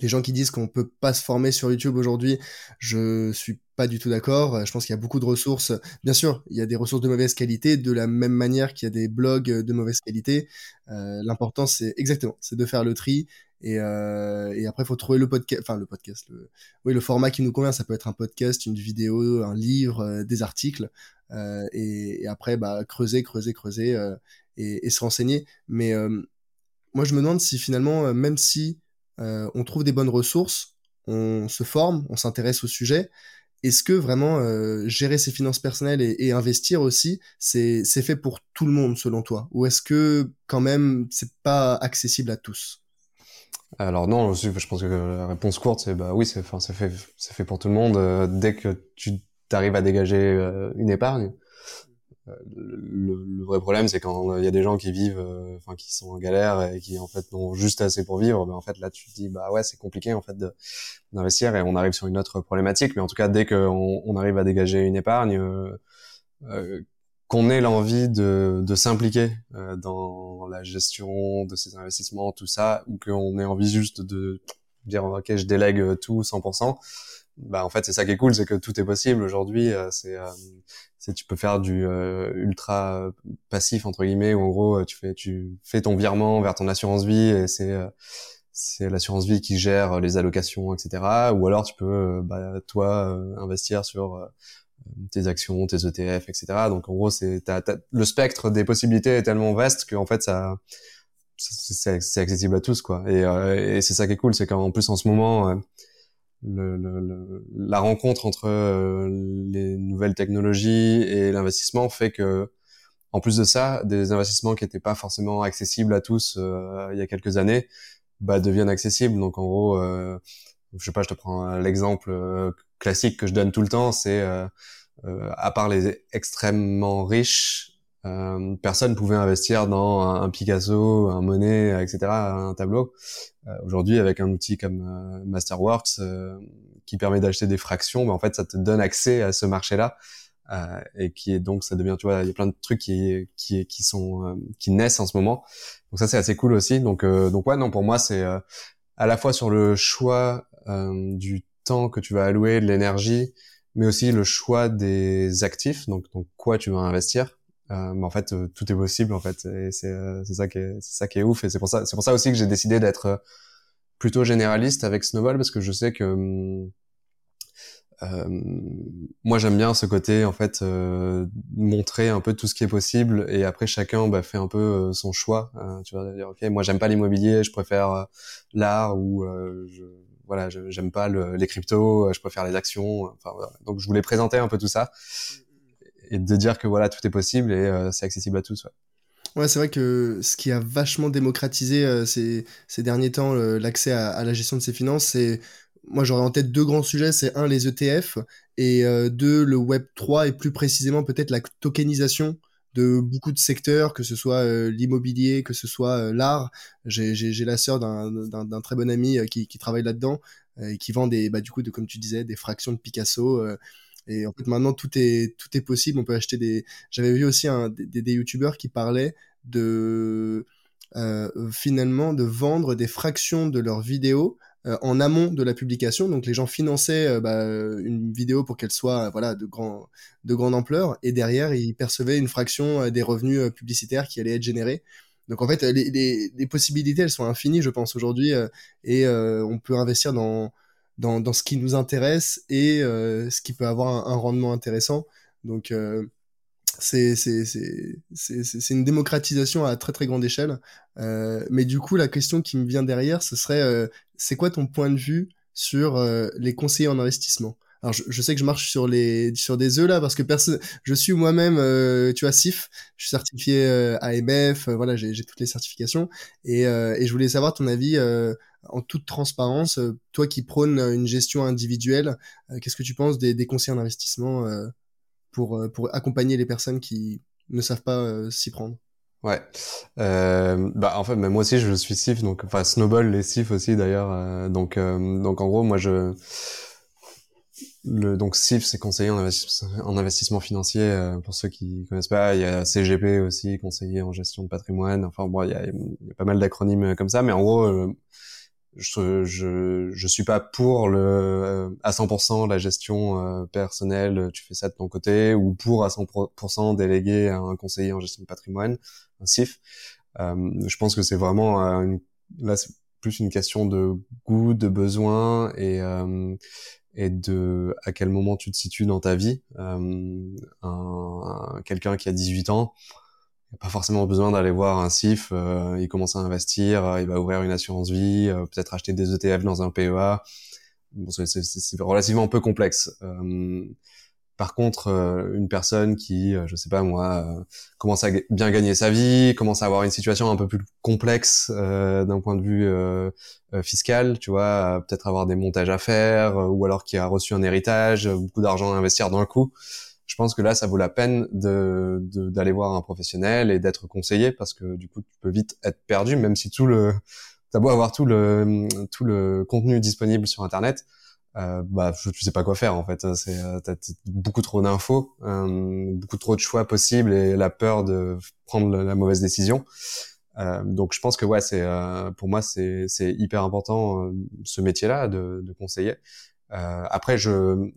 B: Les gens qui disent qu'on peut pas se former sur YouTube aujourd'hui, je suis pas du tout d'accord. Je pense qu'il y a beaucoup de ressources. Bien sûr, il y a des ressources de mauvaise qualité, de la même manière qu'il y a des blogs de mauvaise qualité. Euh, L'important, c'est exactement, c'est de faire le tri. Et, euh, et après, il faut trouver le podcast, enfin le podcast, oui, le format qui nous convient. Ça peut être un podcast, une vidéo, un livre, euh, des articles. Euh, et, et, après, bah, creuser, creuser, creuser. Et, se renseigner. Mais euh, moi, je me demande si finalement, euh, même si euh, on trouve des bonnes ressources, on se forme, on s'intéresse au sujet, est-ce que vraiment gérer ses finances personnelles et, investir aussi, c'est fait pour tout le monde selon toi? Ou est-ce que quand même c'est pas accessible à tous?
A: Alors non, je pense que la réponse courte c'est bah oui, c'est fait, fait pour tout le monde. dès que tu arrives à dégager une épargne, le, le, vrai problème, c'est quand il y a des gens qui vivent, euh, enfin qui sont en galère et qui en fait n'ont juste assez pour vivre. Ben, en fait, là, tu te dis bah ouais, c'est compliqué en fait d'investir et on arrive sur une autre problématique. Mais en tout cas, dès qu'on on arrive à dégager une épargne, euh, euh qu'on ait l'envie de, de s'impliquer euh, dans la gestion de ces investissements, tout ça, ou qu'on ait envie juste de dire ok, je délègue tout 100% bah en fait c'est ça qui est cool c'est que tout est possible aujourd'hui euh, c'est euh, tu peux faire du euh, ultra passif entre guillemets où en gros tu fais tu fais ton virement vers ton assurance vie et c'est c'est l'assurance vie qui gère les allocations etc ou alors tu peux bah, toi investir sur tes actions tes ETF etc donc en gros c'est le spectre des possibilités est tellement vaste qu'en fait ça c'est accessible à tous quoi. Et, et c'est ça qui est cool c'est qu'en plus en ce moment le, le, la rencontre entre euh, les nouvelles technologies et l'investissement fait que, en plus de ça, des investissements qui n'étaient pas forcément accessibles à tous euh, il y a quelques années, bah, deviennent accessibles. Donc en gros, euh, je sais pas, je te prends l'exemple euh, classique que je donne tout le temps, c'est à part les extrêmement riches, euh, personne pouvait investir dans un, Picasso, un Monet, etc., un tableau. Euh, aujourd'hui, avec un outil comme euh, Masterworks qui permet d'acheter des fractions, ben, en fait, ça te donne accès à ce marché-là. et qui est donc ça devient tu vois il y a plein de trucs qui qui qui sont qui naissent en ce moment donc ça c'est assez cool aussi donc donc ouais non pour moi c'est à la fois sur le choix du temps que tu vas allouer de l'énergie mais aussi le choix des actifs donc donc quoi tu vas investir euh, mais en fait euh, tout est possible en fait. Et c'est euh, ça qui est c'est ça qui est ouf. Et c'est pour ça c'est pour ça aussi que j'ai décidé d'être plutôt généraliste avec Snowball parce que je sais que hum, euh, moi j'aime bien ce côté en fait euh, montrer un peu tout ce qui est possible. Et après chacun bah, fait un peu son choix. Tu vas dire ok moi j'aime pas l'immobilier je préfère l'art ou je, voilà j'aime pas le, les cryptos je préfère les actions enfin voilà. donc je voulais présenter un peu tout ça et de dire que voilà tout est possible et euh, c'est accessible à tous.
B: Ouais. C'est vrai que ce qui a vachement démocratisé euh, ces, derniers temps l'accès à, la gestion de ses finances, c'est moi j'aurais en tête deux grands sujets, c'est un les ETF et euh, deux le Web 3 et plus précisément peut-être la tokenisation de beaucoup de secteurs, que ce soit euh, l'immobilier, que ce soit l'art. J'ai la sœur d'un très bon ami qui, qui, travaille là-dedans et qui vend des, bah, du coup, de, comme tu disais, des fractions de Picasso. Et en fait, maintenant, tout est, tout est possible. On peut acheter des. J'avais vu aussi des, des youtubeurs qui parlaient de. Euh, finalement, de vendre des fractions de leurs vidéos euh, en amont de la publication. Donc, les gens finançaient euh, bah, une vidéo pour qu'elle soit voilà, de, grand, de grande ampleur. Et derrière, ils percevaient une fraction des revenus publicitaires qui allaient être générés. Donc en fait, les, les, possibilités, elles sont infinies, je pense, aujourd'hui, et on peut investir dans, dans, dans ce qui nous intéresse et euh, ce qui peut avoir un, rendement intéressant. Donc euh, c'est une démocratisation à très très grande échelle. Euh, mais du coup, la question qui me vient derrière, ce serait euh, c'est quoi ton point de vue sur euh, les conseillers en investissement? Alors je, je, sais que je marche sur les sur des œufs là parce que personne je suis moi-même euh, tu vois CIF je suis certifié AMF voilà j'ai toutes les certifications et, et je voulais savoir ton avis en toute transparence, euh, toi qui prônes une gestion individuelle, euh, qu'est-ce que tu penses des, des conseils en investissement euh, pour, pour accompagner les personnes qui ne savent pas s'y prendre?
A: Ouais, euh, bah en fait, moi aussi je suis SIF, donc enfin Snowball les SIF aussi d'ailleurs, donc donc en gros moi je le donc SIF c'est conseiller en, en, investissement financier pour ceux qui connaissent pas, il y a CGP aussi conseiller en gestion de patrimoine, enfin bon il y a, il y a pas mal d'acronymes comme ça, mais en gros je, je, je suis pas pour le euh, à 100% la gestion euh, personnelle, tu fais ça de ton côté, ou pour à 100% déléguer à un conseiller en gestion de patrimoine, un CIF. Euh, je pense que c'est vraiment une, là c'est plus une question de goût, de besoin et et de à quel moment tu te situes dans ta vie. un, un quelqu'un qui a 18 ans il a pas forcément besoin d'aller voir un CIF, euh, il commence à investir, euh, il va ouvrir une assurance vie, euh, peut-être acheter des ETF dans un PEA. Bon, c'est relativement peu complexe. par contre, une personne qui, je sais pas moi, commence à bien gagner sa vie, commence à avoir une situation un peu plus complexe d'un point de vue fiscal, tu vois, peut-être avoir des montages à faire, ou alors qui a reçu un héritage, beaucoup d'argent à investir d'un coup je pense que là, ça vaut la peine de d'aller voir un professionnel et d'être conseillé parce que du coup, tu peux vite être perdu, même si tout le t'as beau avoir tout le tout le contenu disponible sur Internet, euh, bah tu sais pas quoi faire en fait. C'est euh, t'as beaucoup trop d'infos, euh, beaucoup trop de choix possibles et la peur de prendre la mauvaise décision. Euh, donc je pense que ouais, c'est euh, pour moi c'est c'est hyper important euh, ce métier-là de, de conseiller. après je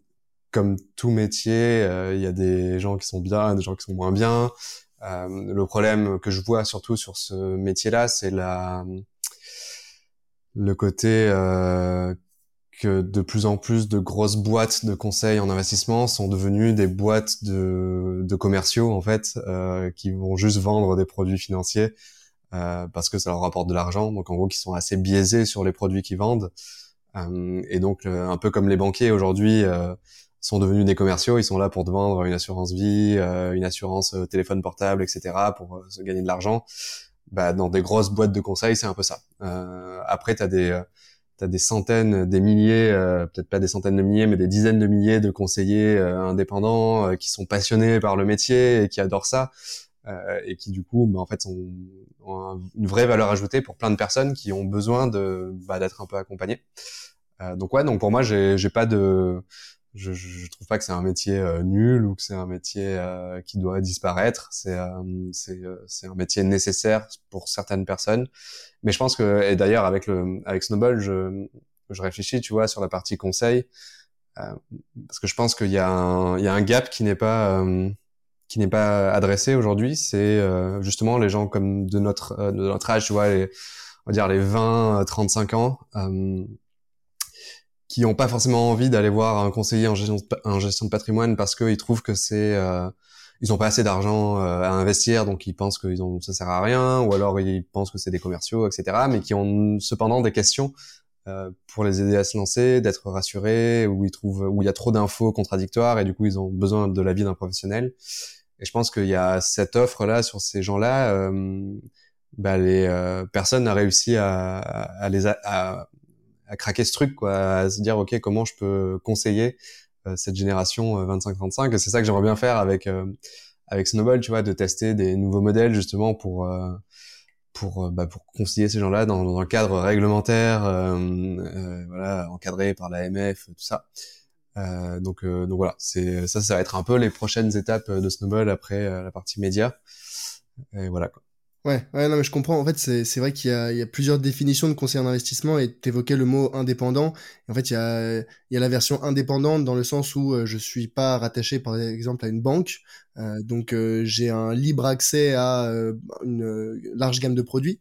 A: comme tout métier, euh, il y a des gens qui sont bien, des gens qui sont moins bien. Euh, le problème que je vois surtout sur ce métier-là, c'est la le côté euh, que de plus en plus de grosses boîtes de conseils en investissement sont devenues des boîtes de, de commerciaux en fait, euh, qui vont juste vendre des produits financiers euh, parce que ça leur rapporte de l'argent. Donc en gros, qui sont assez biaisés sur les produits qu'ils vendent. Et donc un peu comme les banquiers aujourd'hui sont devenus des commerciaux, ils sont là pour te vendre une assurance vie, euh, une assurance euh, téléphone portable, etc. pour euh, se gagner de l'argent. Bah, dans des grosses boîtes de conseil, c'est un peu ça. après, tu as des t'as des centaines, des milliers, peut-être pas des centaines de milliers, mais des dizaines de milliers de conseillers indépendants qui sont passionnés par le métier et qui adorent ça. et qui du coup, bah, en fait, ont, une vraie valeur ajoutée pour plein de personnes qui ont besoin de bah, d'être un peu accompagnées. donc ouais, donc pour moi, j'ai pas de je, je, trouve pas que c'est un métier euh, nul ou que c'est un métier euh, qui doit disparaître. C'est euh, c'est un métier nécessaire pour certaines personnes. Mais je pense que et d'ailleurs avec le avec Snowball, je je réfléchis, tu vois, sur la partie conseil parce que je pense qu'il y a un il y a un gap qui n'est pas qui n'est pas adressé aujourd'hui. C'est justement les gens comme de notre de notre âge, tu vois, les, on va dire les 20 35 ans qui n'ont pas forcément envie d'aller voir un conseiller en gestion de, gestion de patrimoine parce qu'ils trouvent que c'est euh, ils ont pas assez d'argent euh, à investir donc ils pensent que ont ça sert à rien ou alors ils pensent que c'est des commerciaux etc mais qui ont cependant des questions euh, pour les aider à se lancer d'être rassurés où ils trouvent où il y a trop d'infos contradictoires et du coup ils ont besoin de l'avis d'un professionnel. Et je pense qu'il y a cette offre là sur ces gens là euh, bah, les euh, personnes a réussi à, à les à, à craquer ce truc, quoi, à se dire ok comment je peux conseiller euh, cette génération 25-35. Euh, et c'est ça que j'aimerais bien faire avec euh, avec Snowball, tu vois, de tester des nouveaux modèles justement pour pour bah, pour conseiller ces gens-là dans, dans, un cadre réglementaire, voilà, encadré par l'AMF, tout ça. donc donc voilà, c'est ça, ça va être un peu les prochaines étapes de Snowball après la partie média. Et voilà quoi.
B: Ouais, ouais, non, mais je comprends. En fait, c'est, c'est vrai qu'il y a, il y a plusieurs définitions de conseiller en investissement et t'évoquais le mot indépendant. en fait, il y a, il y a la version indépendante dans le sens où euh, je suis pas rattaché, par exemple, à une banque. Euh, donc, euh, j'ai un libre accès à euh, une large gamme de produits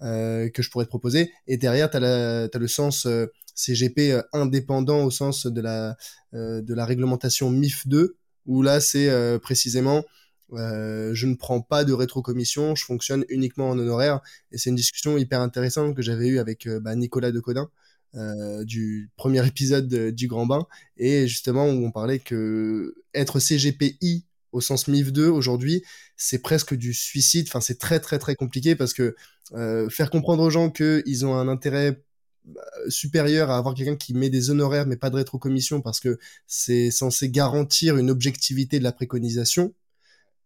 B: que je pourrais te proposer. Et derrière, la, t'as le sens CGP indépendant au sens de la, de la réglementation MIF 2, où là, c'est précisément euh, je ne prends pas de rétrocommission, je fonctionne uniquement en honoraire. Et c'est une discussion hyper intéressante que j'avais eue avec euh, bah, Nicolas Decodin euh, du premier épisode du Grand Bain. Et justement, où on parlait que être CGPI au sens MIF 2 aujourd'hui, c'est presque du suicide. Enfin, c'est très très très compliqué parce que euh, faire comprendre aux gens qu'ils ont un intérêt bah, supérieur à avoir quelqu'un qui met des honoraires mais pas de rétrocommission parce que c'est censé garantir une objectivité de la préconisation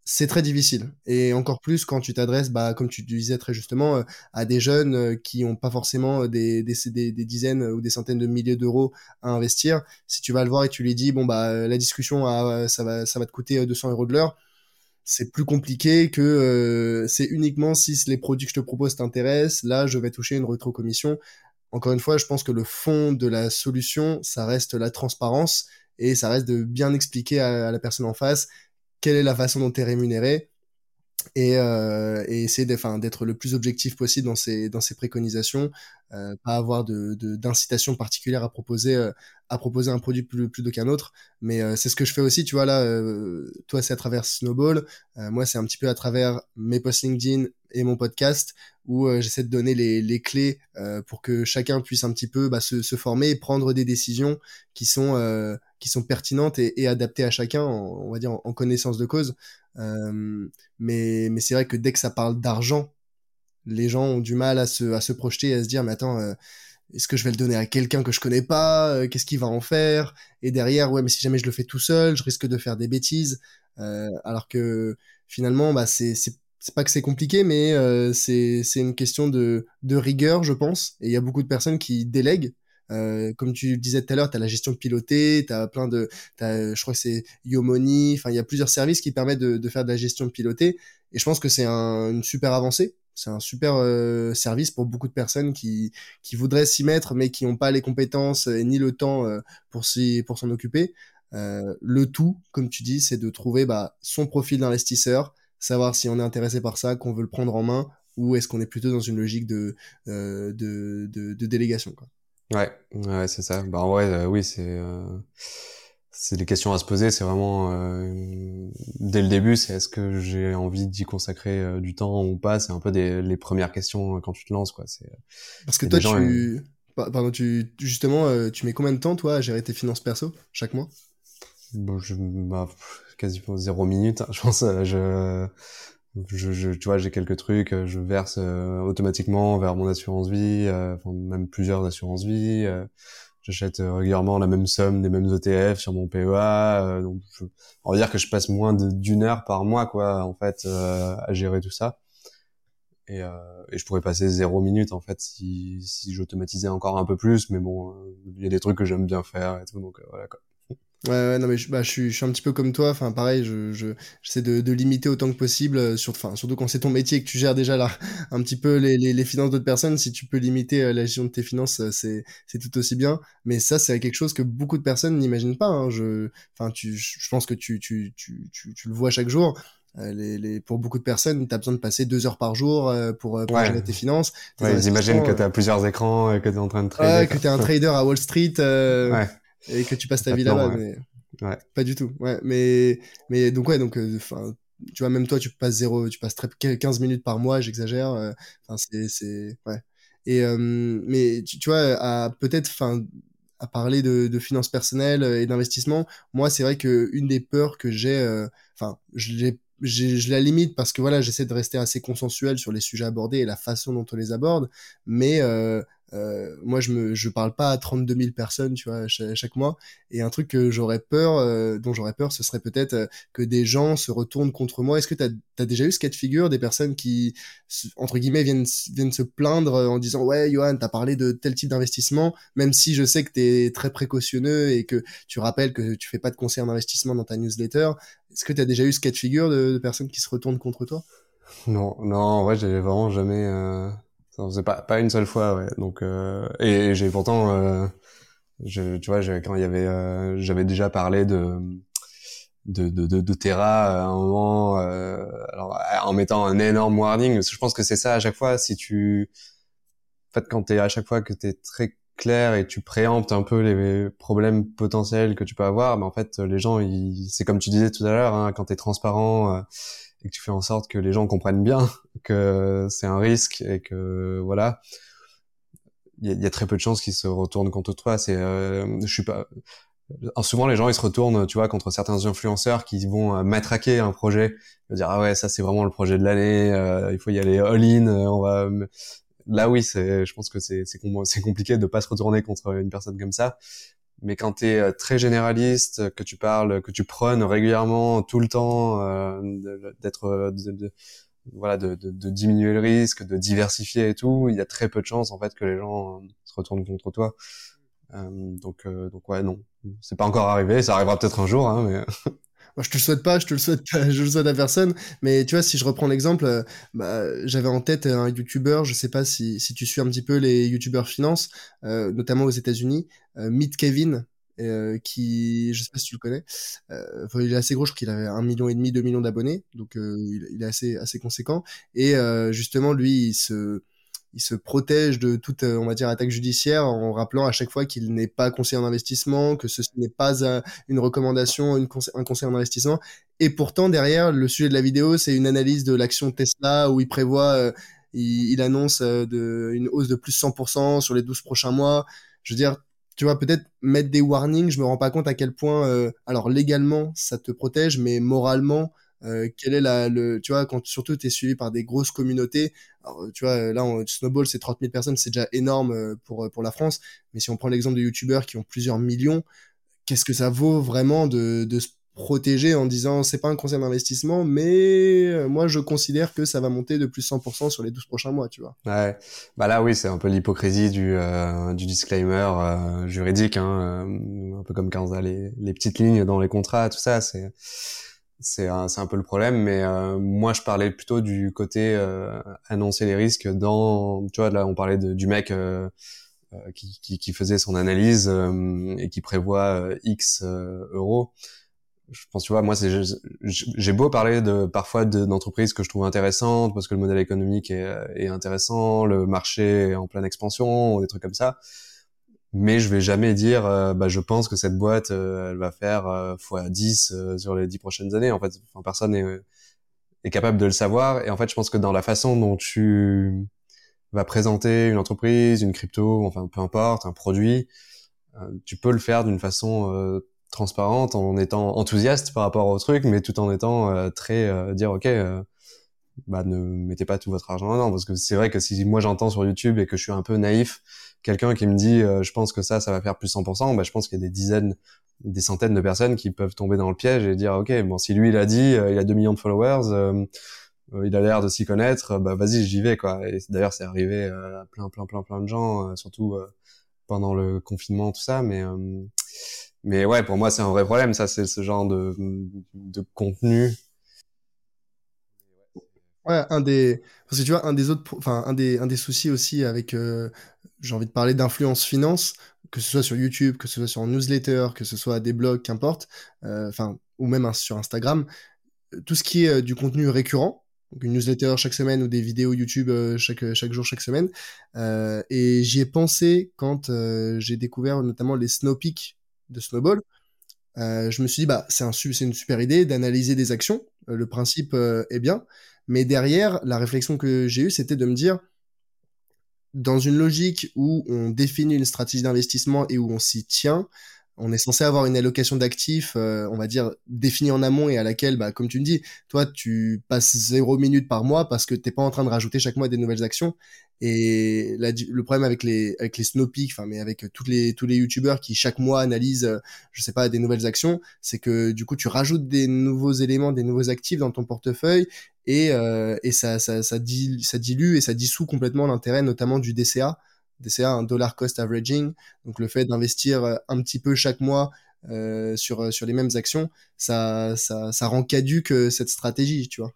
B: c'est très difficile. Et encore plus quand tu t'adresses, bah, comme tu disais très justement, euh, à des jeunes euh, qui n'ont pas forcément euh, des, des, des, dizaines ou des centaines de milliers d'euros à investir. Si tu vas le voir et tu lui dis, bon, bah, la discussion, ça, va, ça va te coûter 200 euros de l'heure, c'est plus compliqué que c'est uniquement si les produits que je te propose t'intéressent, là, je vais toucher une rétrocommission. Encore une fois, je pense que le fond de la solution, ça reste la transparence et ça reste de bien expliquer à la personne en face quelle est la façon dont tu es rémunéré et, euh, et essayer d'être le plus objectif possible dans ces, dans ces préconisations, euh, pas avoir de, d'incitation particulière à proposer, euh, à proposer un produit plus, plus qu'un autre. Mais euh, c'est ce que je fais aussi, tu vois, là, euh, toi c'est à travers Snowball, moi c'est un petit peu à travers mes posts LinkedIn et mon podcast, où j'essaie de donner les, les clés pour que chacun puisse un petit peu bah, se, se former et prendre des décisions qui sont qui sont pertinentes et, adaptées à chacun, on va dire en, connaissance de cause. Euh, mais mais c'est vrai que dès que ça parle d'argent, les gens ont du mal à se, à se projeter et à se dire, mais attends, euh, est-ce que je vais le donner à quelqu'un que je connais pas? Euh, Qu'est-ce qu'il va en faire? Et derrière, ouais, mais si jamais je le fais tout seul, je risque de faire des bêtises. alors que finalement, bah, c'est pas que c'est compliqué, mais c'est c'est une question de de rigueur, je pense. Et il y a beaucoup de personnes qui délèguent euh, comme tu le disais tout à l'heure, tu as la gestion de piloter, tu as plein de... As, je crois que c'est Yomoni, enfin il y a plusieurs services qui permettent de, de, faire de la gestion de piloter. Et je pense que c'est un, une super avancée. C'est un super euh, service pour beaucoup de personnes qui, qui voudraient s'y mettre, mais qui n'ont pas les compétences et ni le temps euh, pour s'y pour s'en occuper. Euh, le tout, comme tu dis, c'est de trouver bah, son profil d'investisseur, savoir si on est intéressé par ça, qu'on veut le prendre en main, ou est-ce qu'on est plutôt dans une logique de, de, de, de, délégation. Quoi.
A: Ouais, ouais, c'est ça. Bah, en vrai, euh, oui, c'est euh, c'est des questions à se poser. C'est vraiment euh, dès le début, c'est est-ce que j'ai envie d'y consacrer du temps ou pas? C'est un peu des, les premières questions quand tu te lances, quoi. C'est
B: parce que toi, tu pardon, tu justement, tu mets combien de temps toi à gérer tes finances perso chaque mois?
A: Bon, je bah, quasiment zéro minute. Hein. Je pense, je je, je, tu vois, j'ai quelques trucs, euh, je verse euh, automatiquement vers mon assurance vie, euh, enfin, même plusieurs assurances vie. j'achète régulièrement la même somme des mêmes ETF sur mon PEA. donc, on va dire que je passe moins d'une heure par mois, quoi, en fait, à gérer tout ça. Et, et, je pourrais passer zéro minute en fait si, si j'automatisais encore un peu plus mais bon il y a des trucs que j'aime bien faire et tout donc voilà quoi
B: Ouais, ouais, non, mais je, bah, je, suis, je suis un petit peu comme toi. Enfin, pareil, je, je, j'essaie de, de limiter autant que possible. Euh, sur, enfin, surtout quand c'est ton métier et que tu gères déjà là, un petit peu les, les, les finances d'autres personnes. Si tu peux limiter euh, la gestion de tes finances, euh, c'est, c'est tout aussi bien. Mais ça, c'est quelque chose que beaucoup de personnes n'imaginent pas. Hein. Je, enfin, tu, je pense que tu, tu, tu, tu, tu le vois chaque jour. Les, les, pour beaucoup de personnes, tu as besoin de passer deux heures par jour pour, pour gérer tes finances.
A: ouais, ils imaginent que tu as plusieurs écrans et que tu es en train de trader.
B: Ouais, que tu es un trader à Wall Street. ouais et que tu passes ta vie là-bas. Mais... Ouais. Pas du tout. Ouais, mais mais donc ouais, donc euh, enfin, tu vois même toi tu passes zéro, tu passes très 15 minutes par mois, j'exagère. Euh, enfin c'est c'est ouais. Et euh, mais tu, tu, vois à peut-être enfin à parler de, de finances personnelles et d'investissement, moi c'est vrai que une des peurs que j'ai, enfin je l'ai je la limite parce que voilà, j'essaie de rester assez consensuel sur les sujets abordés et la façon dont on les aborde, mais euh, euh, moi, je me, je parle pas à 32 000 personnes, tu vois, chaque, mois. Et un truc que j'aurais peur, euh, dont j'aurais peur, ce serait peut-être euh, que des gens se retournent contre moi. Est-ce que tu as, déjà eu ce cas de figure des personnes qui, entre guillemets, viennent, viennent se plaindre en disant ouais, Johan, t'as parlé de tel type d'investissement, même si je sais que t'es très précautionneux et que tu rappelles que tu fais pas de conseils d'investissement dans ta newsletter. Est-ce que tu as déjà eu ce cas de figure de, de personnes qui se retournent contre toi?
A: Non, non, en vrai, j'avais vraiment jamais c'est pas pas une seule fois, ouais. Donc euh, et, j'ai pourtant, euh, je, tu vois, quand il y avait, euh, j'avais déjà parlé de de, de, de, de Terra à un moment, euh, alors en mettant un énorme warning. Parce que je pense que c'est ça à chaque fois. Si tu, en fait, quand t'es à chaque fois que t'es très clair et tu préemptes un peu les problèmes potentiels que tu peux avoir, mais en fait, les gens, c'est comme tu disais tout à l'heure, hein, quand t'es transparent euh, et que tu fais en sorte que les gens comprennent bien que c'est un risque et que voilà, il y, a très peu de chances qu'ils se retournent contre toi. C'est, euh, je suis pas. Souvent, les gens ils se retournent, tu vois, contre certains influenceurs qui vont euh, matraquer un projet, dire ah ouais ça c'est vraiment le projet de l'année, euh, il faut y aller all-in, on va. Là oui, c'est, je pense que c'est c'est compliqué de pas se retourner contre une personne comme ça. Mais quand tu es euh, très généraliste, que tu parles, que tu prônes régulièrement, tout le temps, euh, d'être, euh, de, voilà, de, de, de, diminuer le risque, de diversifier et tout, il y a très peu de chances en fait que les gens se retournent contre toi. Euh, donc, donc ouais, non, c'est pas encore arrivé. Ça arrivera peut-être un jour, hein, mais.
B: Moi, je te le souhaite pas, je te le souhaite, je le souhaite à personne. Mais tu vois, si je reprends l'exemple, euh, bah, j'avais en tête un YouTuber, je sais pas si, si tu suis un petit peu les YouTubers finance, euh, notamment aux États-Unis, euh, Meet Kevin, qui, je sais pas si tu le connais, il est assez gros, je crois qu'il avait un million et demi, deux millions d'abonnés, donc il, il, est assez assez conséquent. Et justement, lui, il se il se protège de toute, euh, on va dire, attaque judiciaire en rappelant à chaque fois qu'il n'est pas conseiller en investissement, que ce n'est pas une recommandation, une un conseil en investissement. Et pourtant, derrière, le sujet de la vidéo, c'est une analyse de l'action Tesla où il prévoit, euh, il, annonce euh, une hausse de plus 100% sur les 12 prochains mois. Je veux dire, tu vois, peut-être mettre des warnings, je me rends pas compte à quel point, alors légalement, ça te protège, mais moralement, euh, quelle est la, le, tu vois, quand surtout tu es suivi par des grosses communautés. Alors, tu vois, là, on, Snowball, c'est 30 000 personnes, c'est déjà énorme euh, pour, pour la France. Mais si on prend l'exemple de youtubeurs qui ont plusieurs millions, qu'est-ce que ça vaut vraiment de, de se protéger en disant c'est pas un conseil d'investissement, mais euh, moi je considère que ça va monter de plus 100% sur les 12 prochains mois, tu vois.
A: Ouais, bah là oui, c'est un peu l'hypocrisie du, euh, du disclaimer juridique, hein, un peu comme quand on a les, les petites lignes dans les contrats, tout ça, c'est c'est un, un, peu le problème, mais euh, moi je parlais plutôt du côté euh, annoncer les risques dans, tu vois, là on parlait de, du mec euh, euh qui, qui, qui, faisait son analyse euh, et qui prévoit X euros. Je pense, tu vois, moi c'est, j'ai beau parler de parfois d'entreprises que je trouve intéressantes parce que le modèle économique est, est intéressant, le marché est en pleine expansion, des trucs comme ça mais je vais jamais dire euh, bah je pense que cette boîte euh, elle va faire euh, fois 10 sur les 10 prochaines années en fait. Enfin, personne est, est capable de le savoir. Et en fait je pense que dans la façon dont tu vas présenter une entreprise une crypto enfin peu importe un produit tu peux le faire d'une façon transparente en étant enthousiaste par rapport au truc mais tout en étant très dire ok bah ne mettez pas tout votre argent dedans. Parce que c'est vrai que si moi j'entends sur YouTube et que je suis un peu naïf quelqu'un qui me dit euh, je pense que ça ça va faire plus 100% bah je pense qu'il y a des dizaines des centaines de personnes qui peuvent tomber dans le piège et dire ok bon si lui il a dit euh, il a 2 millions de followers euh, il a l'air de s'y connaître bah vas-y j'y vais quoi. Et d'ailleurs c'est arrivé à plein plein plein plein de gens surtout pendant le confinement tout ça mais mais ouais pour moi c'est un vrai problème ça c'est ce genre de de contenu
B: Ouais, un des parce que tu vois un des autres enfin un des un des soucis aussi avec euh, j'ai envie de parler d'influence finance que ce soit sur YouTube, que ce soit sur newsletter, que ce soit des blogs, qu'importe, euh, enfin ou même sur Instagram, tout ce qui est euh, du contenu récurrent, donc une newsletter chaque semaine ou des vidéos YouTube chaque chaque jour, chaque semaine. et j'y ai pensé quand j'ai découvert notamment les snow peaks de Snowball. je me suis dit bah c'est un c'est une super idée d'analyser des actions. le principe est bien, mais derrière, la réflexion que j'ai eue, c'était de me dire, dans une logique où on définit une stratégie d'investissement et où on s'y tient, on est censé avoir une allocation d'actifs, euh, on va dire, définie en amont et à laquelle, bah, comme tu me dis, toi, tu passes zéro minute par mois parce que t'es pas en train de rajouter chaque mois des nouvelles actions. Et le problème avec les, avec les enfin, mais avec toutes les, tous les youtubeurs qui chaque mois analysent, euh, je sais pas, des nouvelles actions, c'est que du coup, tu rajoutes des nouveaux éléments, des nouveaux actifs dans ton portefeuille et, euh, et ça, ça, ça dilue et ça dissout complètement l'intérêt, notamment du DCA DCA, un dollar cost averaging, donc le fait d'investir euh, un petit peu chaque mois euh, sur, euh, sur les mêmes actions, ça, ça, rend caduque cette stratégie, tu vois.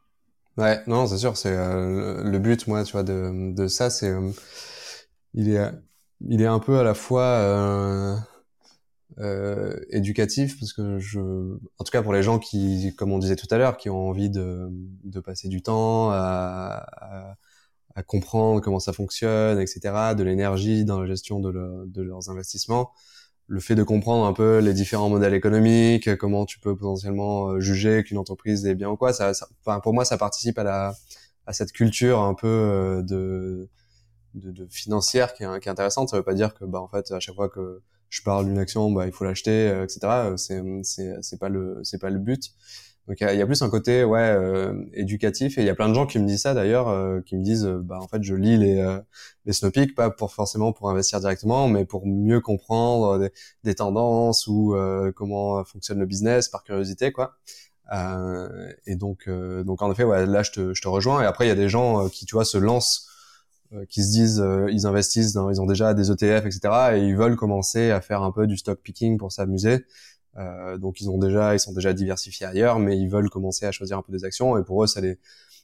A: Ouais, non, c'est sûr, c'est le but, moi, tu vois, de, de ça, c'est il est il est un peu à la fois éducatif parce que je, en tout cas pour les gens qui, comme on disait tout à l'heure, qui ont envie de, de passer du temps à comprendre comment ça fonctionne, etc., de l'énergie dans la gestion de, leurs investissements. Le fait de comprendre un peu les différents modèles économiques, comment tu peux potentiellement euh, juger qu'une entreprise est bien ou quoi, ça, ça pour moi, ça participe à, la, à cette culture un peu euh, de, de, de financière qui est, qui est, intéressante. Ça veut pas dire que, bah, en fait, à chaque fois que je parle d'une action, bah, il faut l'acheter, euh, etc. C'est, c'est, c'est pas le, c'est pas le but. Donc il y, a plus un côté ouais euh, éducatif et il y a plein de gens qui me disent ça d'ailleurs, euh, qui me disent euh, bah en fait je lis les euh, les Snowpeak pas pour forcément pour investir directement, mais pour mieux comprendre des, tendances ou comment fonctionne le business par curiosité quoi. et donc donc en effet ouais là je te je te rejoins et après il y a des gens qui tu vois se lancent qui se disent ils investissent dans, ils ont déjà des ETF etc et ils veulent commencer à faire un peu du stock picking pour s'amuser euh, donc ils ont déjà, ils sont déjà diversifiés ailleurs, mais ils veulent commencer à choisir un peu des actions et pour eux ça les,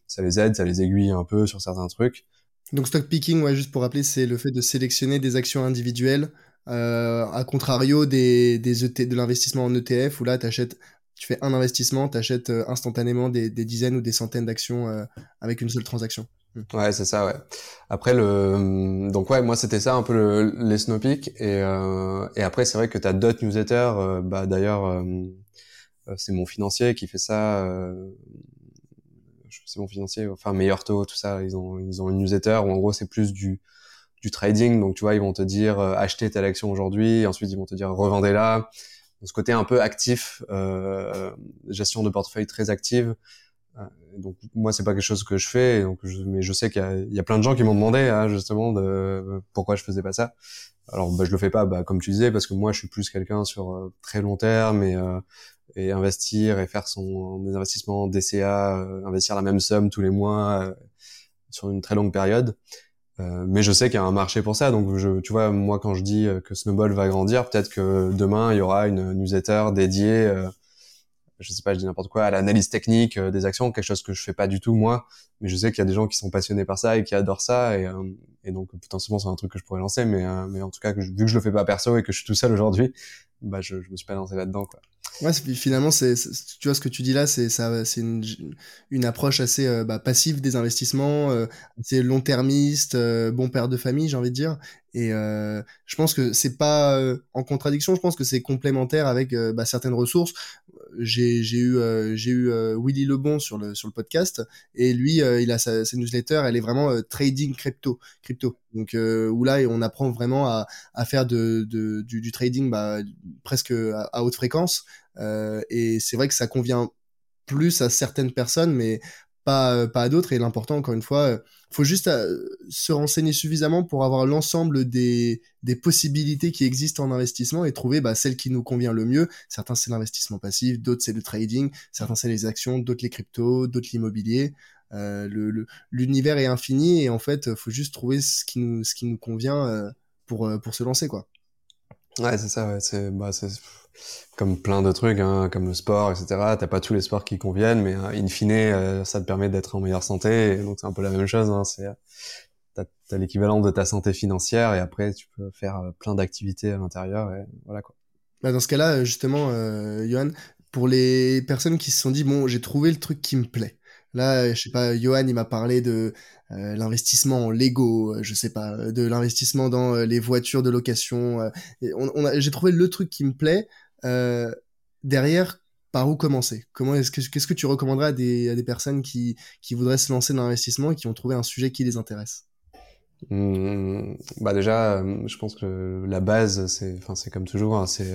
A: ça les aide, ça les aiguille un peu sur certains trucs.
B: Donc stock picking, ouais, juste pour rappeler, c'est le fait de sélectionner des actions individuelles, euh, à contrario des, des ET, de l'investissement en ETF où là t'achètes, tu fais un investissement, t'achètes euh, instantanément des, des, dizaines ou des centaines d'actions euh, avec une seule transaction.
A: Hmm. Ouais, c'est ça, ouais. Après le, donc ouais, moi c'était ça un peu le, les Snowpeak et euh, et après c'est vrai que t'as d'autres newsletters. Euh, bah d'ailleurs, euh, euh, c'est mon financier qui fait ça. c'est mon financier, enfin meilleur taux, tout ça. Ils ont ils ont une newsletter où en gros c'est plus du du trading. Donc tu vois, ils vont te dire acheter telle action aujourd'hui, ensuite ils vont te dire revendez-la. ce côté un peu actif, gestion de portefeuille très active donc moi c'est pas quelque chose que je fais donc mais je sais qu'il y, y a, plein de gens qui m'ont demandé hein, justement de pourquoi je faisais pas ça. Alors bah, je le fais pas bah, comme tu disais parce que moi je suis plus quelqu'un sur euh, très long terme et euh, et investir et faire son des investissements DCA euh, investir la même somme tous les mois sur une très longue période. Mais je sais qu'il y a un marché pour ça. Donc je, tu vois moi quand je dis que Snowball va grandir peut-être que demain il y aura une newsletter dédiée je sais pas, je dis n'importe quoi, à l'analyse technique euh, des actions, quelque chose que je fais pas du tout moi, mais je sais qu'il y a des gens qui sont passionnés par ça et qui adorent ça, et, euh, donc potentiellement c'est un truc que je pourrais lancer, mais, euh, mais en tout cas, vu que je le fais pas perso et que je suis tout seul aujourd'hui, bah je, je me suis pas lancé là-dedans quoi.
B: Ouais, finalement, c'est, tu vois ce que tu dis là, c'est ça, c'est une, approche assez bah, passive des investissements, euh, long-termiste, bon père de famille, j'ai envie de dire. Et je pense que c'est pas en contradiction. Je pense que c'est complémentaire avec bah, certaines ressources. J'ai, eu, j'ai eu Willy Lebon sur le sur le podcast, et lui, il a sa, sa, newsletter, elle est vraiment trading crypto, crypto. Donc où là, on apprend vraiment à, à faire de, de du, trading bah, presque à, à haute fréquence. Euh, et c'est vrai que ça convient plus à certaines personnes, mais pas pas à d'autres. Et l'important, encore une fois, faut juste se renseigner suffisamment pour avoir l'ensemble des des possibilités qui existent en investissement et trouver bah, celle qui nous convient le mieux. Certains c'est l'investissement passif, d'autres c'est le trading, certains c'est les actions, d'autres les cryptos, d'autres l'immobilier. Euh, l'univers est infini et en fait, faut juste trouver ce qui nous, ce qui nous convient euh, pour, euh, pour se lancer, quoi.
A: Ouais, c'est ça, ouais. C'est, bah, comme plein de trucs, hein, comme le sport, etc. T'as pas tous les sports qui conviennent, mais in fine, ça te permet d'être en meilleure santé. donc c'est un peu la même chose. Hein, c'est t'as, as, l'équivalent de ta santé financière et après tu peux faire plein d'activités à l'intérieur voilà quoi.
B: Bah, dans ce cas-là, justement, euh, Johan, pour les personnes qui se sont dit bon, j'ai trouvé le truc qui me plaît. Là, je sais pas, Johan, il m'a parlé de euh, l'investissement en Lego, euh, je sais pas, euh, de l'investissement dans les voitures de location. on, j'ai trouvé le truc qui me plaît. Derrière, par où commencer? Comment est-ce que qu'est-ce que tu recommanderais à des, à des personnes qui, qui voudraient se lancer dans l'investissement et qui ont trouvé un sujet qui les intéresse?
A: Mmh, Bah déjà, je pense que la base, c'est, enfin, c'est comme toujours, hein, c'est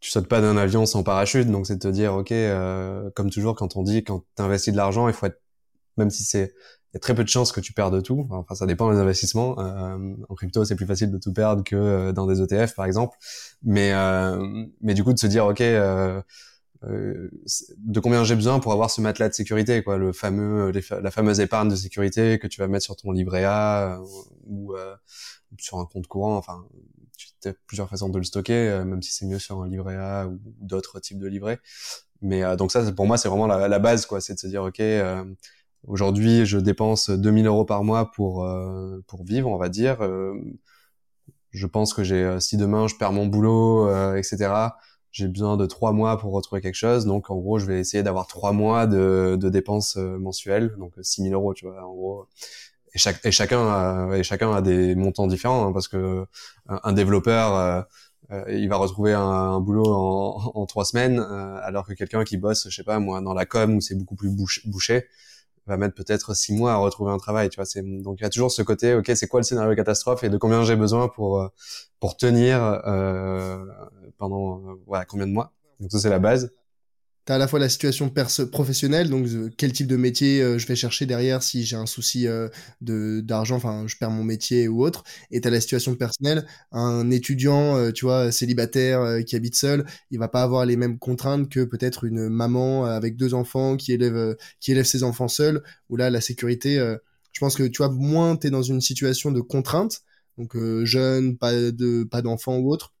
A: tu sautes pas d'un avion sans parachute, donc c'est de te dire, ok, euh, comme toujours quand on dit, quand tu investis de l'argent, il faut être, même si c'est, y a très peu de chances que tu perdes tout. Enfin, ça dépend des investissements. Euh, en crypto, c'est plus facile de tout perdre que euh, dans des ETF, par exemple. Mais, mais du coup, de se dire, ok, de combien j'ai besoin pour avoir ce matelas de sécurité, quoi, le fameux, la fameuse épargne de sécurité que tu vas mettre sur ton livret A ou sur un compte courant. Enfin, tu as plusieurs façons de le stocker, euh, même si c'est mieux sur un livret A ou d'autres types de livrets. Mais euh, donc ça, pour moi, c'est vraiment la, la, base, quoi. C'est de se dire, ok, euh, aujourd'hui, je dépense 2000 euros par mois pour pour vivre, on va dire. je pense que j'ai, si demain je perds mon boulot, etc., j'ai besoin de trois mois pour retrouver quelque chose. Donc, en gros, je vais essayer d'avoir trois mois de, de dépenses mensuelles, donc 6000 euros, tu vois, en gros et, chaque, et chacun a, et chacun a des montants différents hein, parce que un, développeur euh, euh, il va retrouver un, boulot en, en, trois semaines euh, alors que quelqu'un qui bosse je sais pas moi dans la com où c'est beaucoup plus bouché va mettre peut-être six mois à retrouver un travail tu vois c'est donc il y a toujours ce côté ok c'est quoi le scénario catastrophe et de combien j'ai besoin pour pour tenir pendant voilà combien de mois. Donc ça c'est la base
B: tu à la fois la situation professionnelle, donc euh, quel type de métier euh, je vais chercher derrière si j'ai un souci euh, de d'argent, enfin je perds mon métier ou autre, et tu as la situation personnelle, un étudiant, tu vois, célibataire qui habite seul, il va pas avoir les mêmes contraintes que peut-être une maman avec deux enfants qui élève qui élève ses enfants seul, où là la sécurité, je pense que tu vois moins tu es dans une situation de contrainte, donc jeune, pas de pas ou autre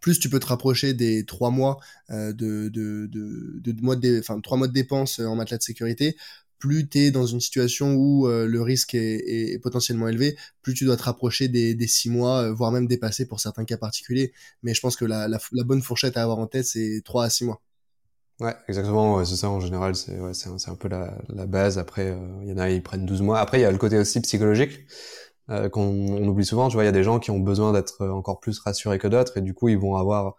B: plus tu peux te rapprocher des trois mois euh, de, de, de, de, mois de, enfin, trois mois de dépenses euh, en matelas de sécurité, plus tu es dans une situation où euh, le risque est, est, potentiellement élevé, plus tu dois te rapprocher des, des six mois, voire même dépasser pour certains cas particuliers. Mais je pense que la, la, la bonne fourchette à avoir en tête, c'est trois à six mois.
A: Ouais, exactement, ouais, c'est ça en général, c'est ouais, un, un peu la, la base. Après, il y en a, ils prennent 12 mois. Après, il y a le côté aussi psychologique. Euh, qu'on on oublie souvent. Tu vois, il y a des gens qui ont besoin d'être encore plus rassurés que d'autres, et du coup, ils vont avoir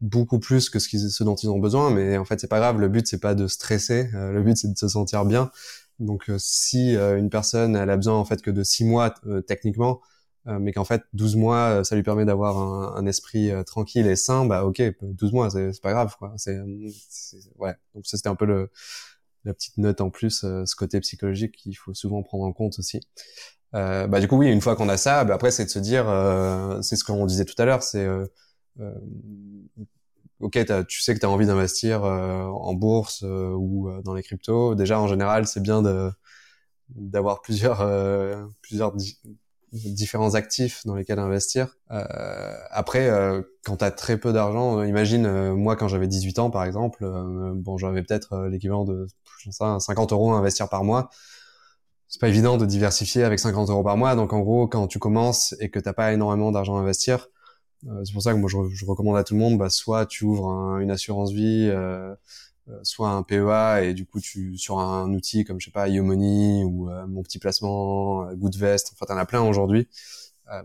A: beaucoup plus que ce, ce dont ils ont besoin. Mais en fait, c'est pas grave. Le but, c'est pas de stresser. Euh, le but, c'est de se sentir bien. Donc, euh, si une personne, elle a besoin en fait que de six mois techniquement, mais qu'en fait 12 mois, ça lui permet d'avoir un, un, esprit tranquille et sain, bah ok, 12 mois, c'est pas grave, quoi. C'est, ouais. Donc ça, c'était un peu le, la petite note en plus, ce côté psychologique qu'il faut souvent prendre en compte aussi. Euh, bah du coup oui, une fois qu'on a ça, bah, après c'est de se dire, euh, c'est ce qu'on disait tout à l'heure, c'est euh, euh ok, tu sais que tu as envie d'investir en bourse ou dans les cryptos. Déjà en général, c'est bien de d'avoir plusieurs plusieurs différents actifs dans lesquels investir. après, quand tu as très peu d'argent, imagine moi quand j'avais 18 ans par exemple, bon j'avais peut-être l'équivalent de je sais 50 euros à investir par mois c'est pas évident de diversifier avec 50 euros par mois. Donc en gros, quand tu commences et que t'as pas énormément d'argent à investir, euh, c'est pour ça que moi je, je, recommande à tout le monde, bah, soit tu ouvres une assurance vie, euh, euh, soit un PEA et du coup tu sur un outil comme je sais pas YoMoney ou mon petit placement, Goodvest, enfin t'en as plein aujourd'hui.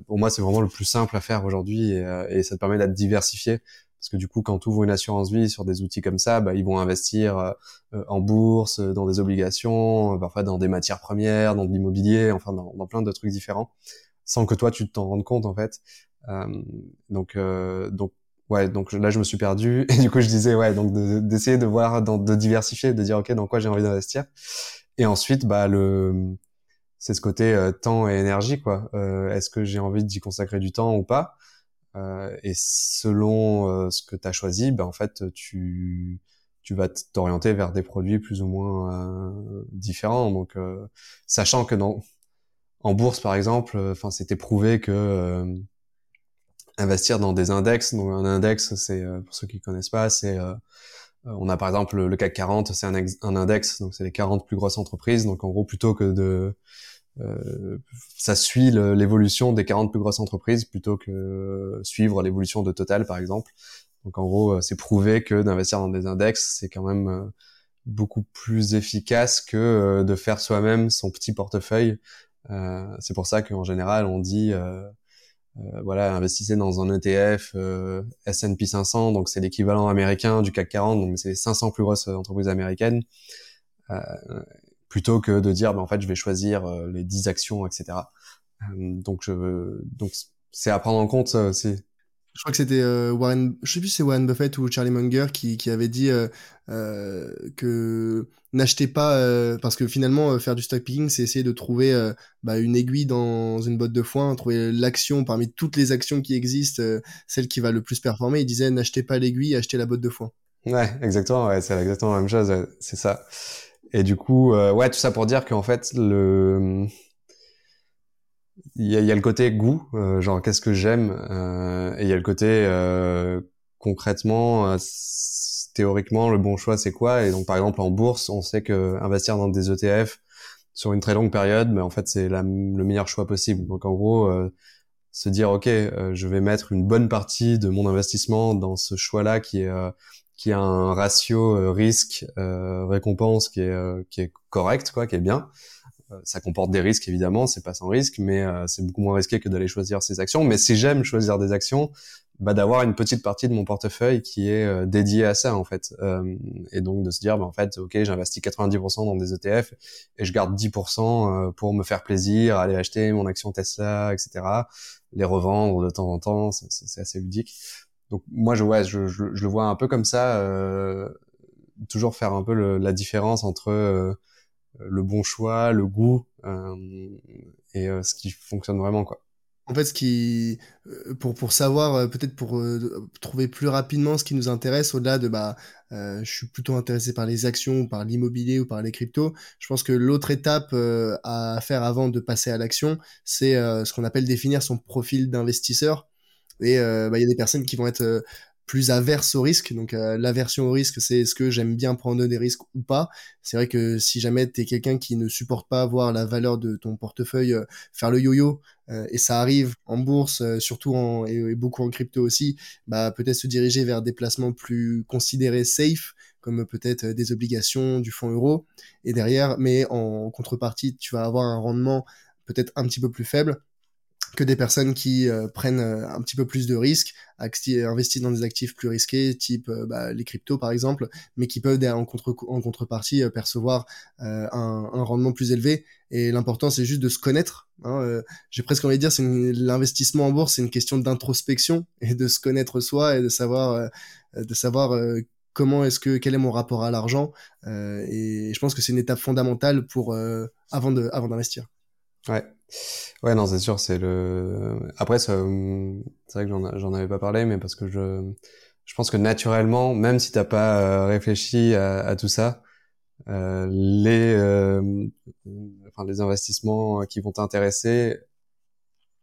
A: pour moi c'est vraiment le plus simple à faire aujourd'hui et, et ça te permet d'être diversifié parce que du coup, quand tu ouvres une assurance vie sur des outils comme ça, bah, ils vont investir euh, euh, en bourse, euh, dans des obligations, parfois dans des matières premières, dans de l'immobilier, enfin dans, plein de trucs différents, sans que toi tu t'en rendes compte en fait. donc, donc ouais, donc là je me suis perdu et du coup je disais ouais, donc d'essayer de, voir, de diversifier, de dire ok dans quoi j'ai envie d'investir. Et ensuite, bah le c'est ce côté euh, temps et énergie quoi. Euh, Est-ce que j'ai envie d'y consacrer du temps ou pas? Euh, Et selon euh, ce que tu as choisi, bah, en fait tu tu vas t'orienter vers des produits plus ou moins différents. Donc sachant que dans en bourse par exemple, enfin c'était prouvé que investir dans des index, donc un index c'est pour ceux qui connaissent pas, c'est euh, on a par exemple le CAC 40, c'est un, un, index, donc c'est les 40 plus grosses entreprises. Donc en gros, plutôt que de euh, ça suit l'évolution des 40 plus grosses entreprises plutôt que suivre l'évolution de Total par exemple. Donc en gros, euh, c'est prouvé que d'investir dans des index, c'est quand même euh, beaucoup plus efficace que de faire soi-même son petit portefeuille. Euh, c'est pour ça qu'en général, on dit euh, euh, voilà, investissez dans un ETF euh, S&P 500, donc c'est l'équivalent américain du CAC 40, donc c'est les 500 plus grosses entreprises américaines, euh, plutôt que de dire, ben, en fait, je vais choisir euh, les 10 actions, etc. donc, je, donc c'est à prendre en compte aussi
B: je crois que c'était euh, Warren, je sais plus si c'est Warren Buffett ou Charlie Munger qui, qui avait dit euh, euh, que n'achetez pas euh, parce que finalement euh, faire du stock picking c'est essayer de trouver euh, bah, une aiguille dans une botte de foin, trouver l'action parmi toutes les actions qui existent, celle qui va le plus performer. Il disait n'achetez pas l'aiguille, achetez la botte de foin.
A: Ouais, exactement, ouais, c'est exactement la même chose, c'est ça. Et du coup, ouais, tout ça pour dire qu'en fait le il y a, y a, le côté goût, euh, genre qu'est-ce que j'aime, euh, et il y a le côté euh, concrètement, euh, théoriquement, le bon choix c'est quoi? Et donc par exemple en bourse, on sait que investir dans des ETF sur une très longue période, mais en fait c'est le meilleur choix possible. Donc en gros, euh, se dire ok, je vais mettre une bonne partie de mon investissement dans ce choix-là qui est qui a un ratio risque récompense qui est qui est correct quoi, qui est bien. Euh, ça comporte des risques évidemment, c'est pas sans risque, mais euh, c'est beaucoup moins risqué que d'aller choisir ses actions. Mais si j'aime choisir des actions, bah, d'avoir une petite partie de mon portefeuille qui est euh, dédiée à ça en fait, et donc de se dire bah, en fait ok j'investis 90% dans des ETF et je garde 10% pour me faire plaisir, aller acheter mon action Tesla, etc. Les revendre de temps en temps, c'est assez ludique. Donc moi je ouais je, je, le vois un peu comme ça, toujours faire un peu le, la différence entre le bon choix, le goût euh, et euh, ce qui fonctionne vraiment quoi.
B: En fait, ce qui, euh, pour, pour savoir, peut-être pour trouver plus rapidement ce qui nous intéresse, au-delà de bah, je suis plutôt intéressé par les actions, ou par l'immobilier ou par les cryptos, je pense que l'autre étape à faire avant de passer à l'action, c'est ce qu'on appelle définir son profil d'investisseur. Et bah, il y a des personnes qui vont être plus averse au risque. Donc euh, l'aversion au risque, c'est est-ce que j'aime bien prendre des risques ou pas? C'est vrai que si jamais tu es quelqu'un qui ne supporte pas voir la valeur de ton portefeuille euh, faire le yo-yo, euh, et ça arrive en bourse, surtout en, et, beaucoup en crypto aussi, bah peut-être se diriger vers des placements plus considérés safe, comme peut-être des obligations du fonds euro. Et derrière, mais en contrepartie, tu vas avoir un rendement peut-être un petit peu plus faible que des personnes qui euh, prennent euh, un petit peu plus de risques, investissent dans des actifs plus risqués, type euh, bah, les cryptos par exemple, mais qui peuvent en, contre en contrepartie percevoir un, un, rendement plus élevé. Et l'important, c'est juste de se connaître. Hein, J'ai presque envie de dire, c'est l'investissement en bourse, c'est une question d'introspection et de se connaître soi et de savoir, de savoir comment est-ce que quel est mon rapport à l'argent. et je pense que c'est une étape fondamentale pour avant avant d'investir.
A: Ouais. Ouais, non, c'est sûr, c'est le. Après, c'est vrai que j'en avais pas parlé, mais parce que je, je pense que naturellement, même si t'as pas euh, réfléchi à, tout ça, euh, les, euh, enfin, les investissements qui vont t'intéresser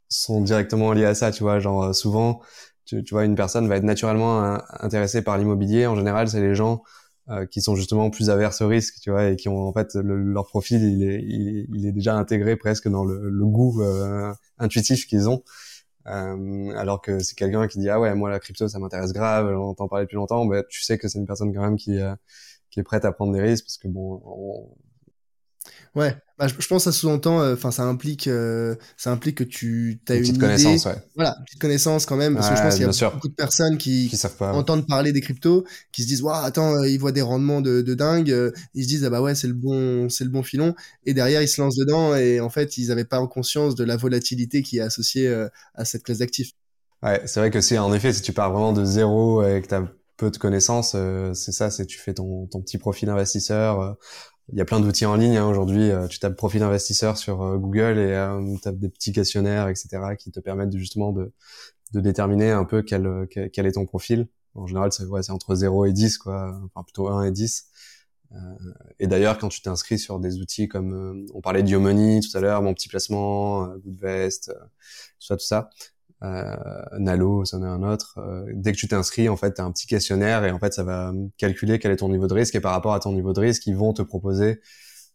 A: sont directement liés à ça, tu vois. Genre, souvent, tu, tu vois, une personne va être naturellement intéressée par l'immobilier. En général, c'est les gens euh, qui sont justement plus averses au risque, tu vois, et qui ont en fait leur profil, il est, il, est déjà intégré presque dans le, le goût euh, intuitif qu'ils ont. Euh, alors que c'est quelqu'un qui dit ah ouais moi la crypto ça m'intéresse grave, j'en entends parler depuis longtemps, bah, tu sais que c'est une personne quand même qui euh, qui est prête à prendre des risques parce que bon on,
B: Ouais, bah, je, pense que ça sous-entend, euh, enfin ça implique, euh, ça implique que tu as une,
A: petite connaissance, ouais.
B: Voilà, une petite connaissance quand même, parce que je pense qu'il y a beaucoup de personnes qui, entendent parler des cryptos, qui se disent, waouh, attends, euh, ils voient des rendements de, de dingue, ils se disent, ah bah ouais, c'est le bon, c'est le bon filon, et derrière ils se lancent dedans, et en fait ils n'avaient pas en conscience de la volatilité qui est associée à cette classe d'actifs.
A: Ouais, c'est vrai que si en effet, si tu pars vraiment de zéro et que tu as peu de connaissances, c'est ça, c'est tu fais ton, ton petit profil investisseur il y a plein d'outils en ligne hein, aujourd'hui. Euh, tu tapes profil investisseur sur euh, Google et euh, tu as des petits questionnaires, etc., qui te permettent justement de, de déterminer un peu quel, quel, est ton profil. En général, c'est ouais, entre 0 et 10, quoi. Enfin, plutôt 1 et 10. Euh, et d'ailleurs, quand tu t'inscris sur des outils comme, on parlait d'Yomoney tout à l'heure, Mon Petit Placement, Goodvest, tout ça, tout ça, euh, Nalo, c'en est un autre. Euh, dès que tu t'inscris, en fait, tu as un petit questionnaire et en fait, ça va calculer quel est ton niveau de risque et par rapport à ton niveau de risque, ils vont te proposer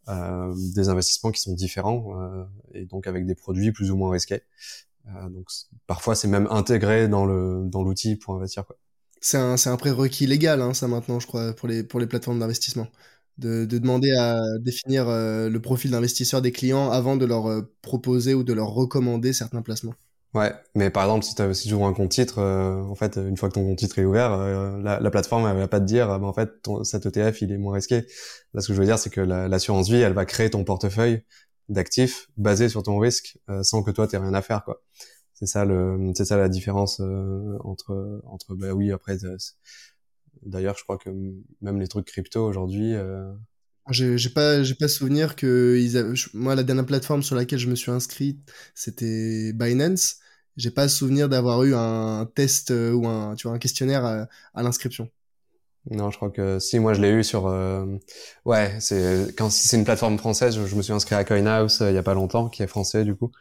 A: euh, des investissements qui sont différents euh, et donc avec des produits plus ou moins risqués. Euh, donc parfois, c'est même intégré dans le dans l'outil pour investir.
B: C'est un c'est un prérequis légal, hein, ça maintenant, je crois, pour les pour les plateformes d'investissement. De, de, demander à définir le profil d'investisseur des clients avant de leur proposer ou de leur recommander certains placements.
A: Ouais, mais par exemple, si, tu ouvres un compte titre, euh, en fait, une fois que ton compte titre est ouvert, euh, la, la, plateforme elle va pas te dire, bah, en fait, ton, cet ETF il est moins risqué. Là, ce que je veux dire, c'est que l'assurance vie, elle va créer ton portefeuille d'actifs basé sur ton risque, euh, sans que toi t'aies rien à faire, quoi. C'est ça le, c'est ça la différence entre entre bah oui après. D'ailleurs, je crois que même les trucs crypto aujourd'hui.
B: J'ai pas, j'ai pas souvenir que ils avaient, moi la dernière plateforme sur laquelle je me suis inscrit, c'était Binance j'ai pas souvenir d'avoir eu un test euh, ou un, tu vois, un questionnaire à, à l'inscription.
A: Non, je crois que si, moi je l'ai eu sur. Euh... Ouais, c'est quand c'est une plateforme française, je, me suis inscrit à CoinHouse euh, il y a pas longtemps, qui est français du coup.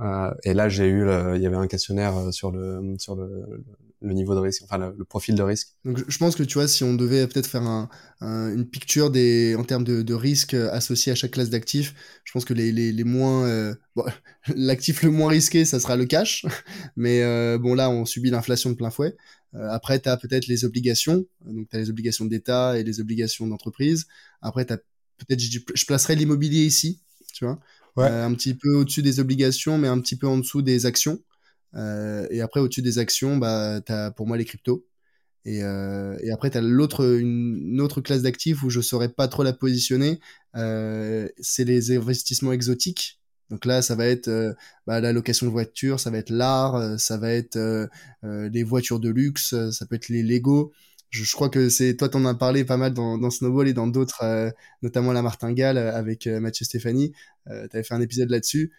A: Euh, et là, j'ai eu, il y avait un questionnaire euh, sur le sur le, le niveau de risque, enfin le, profil de risque.
B: Donc je pense que tu vois, si on devait peut-être faire un, une picture des en termes de, de risques associés à chaque classe d'actifs, je pense que les, les, les moins euh, bon, l'actif le moins risqué, ça sera le cash, mais euh, bon là on subit l'inflation de plein fouet. Euh, après tu as peut-être les obligations, donc tu as les obligations d'État et les obligations d'entreprise. Après tu as peut-être je placerai l'immobilier ici, tu vois. Ouais. un petit peu au-dessus des obligations, mais un petit peu en dessous des actions. Euh, et après, au-dessus des actions, bah, tu as pour moi les cryptos. Et, euh, après, tu as l'autre, une, autre classe d'actifs où je saurais pas trop la positionner. Euh, c'est les investissements exotiques. Donc là, ça va être bah, la location de voitures, ça va être l'art, ça va être les voitures de luxe, ça peut être les Lego. Je, je crois que c'est toi, t'en as parlé pas mal dans, dans Snowball et dans d'autres, notamment la martingale avec Mathieu Stéphanie. tu avais fait un épisode là-dessus.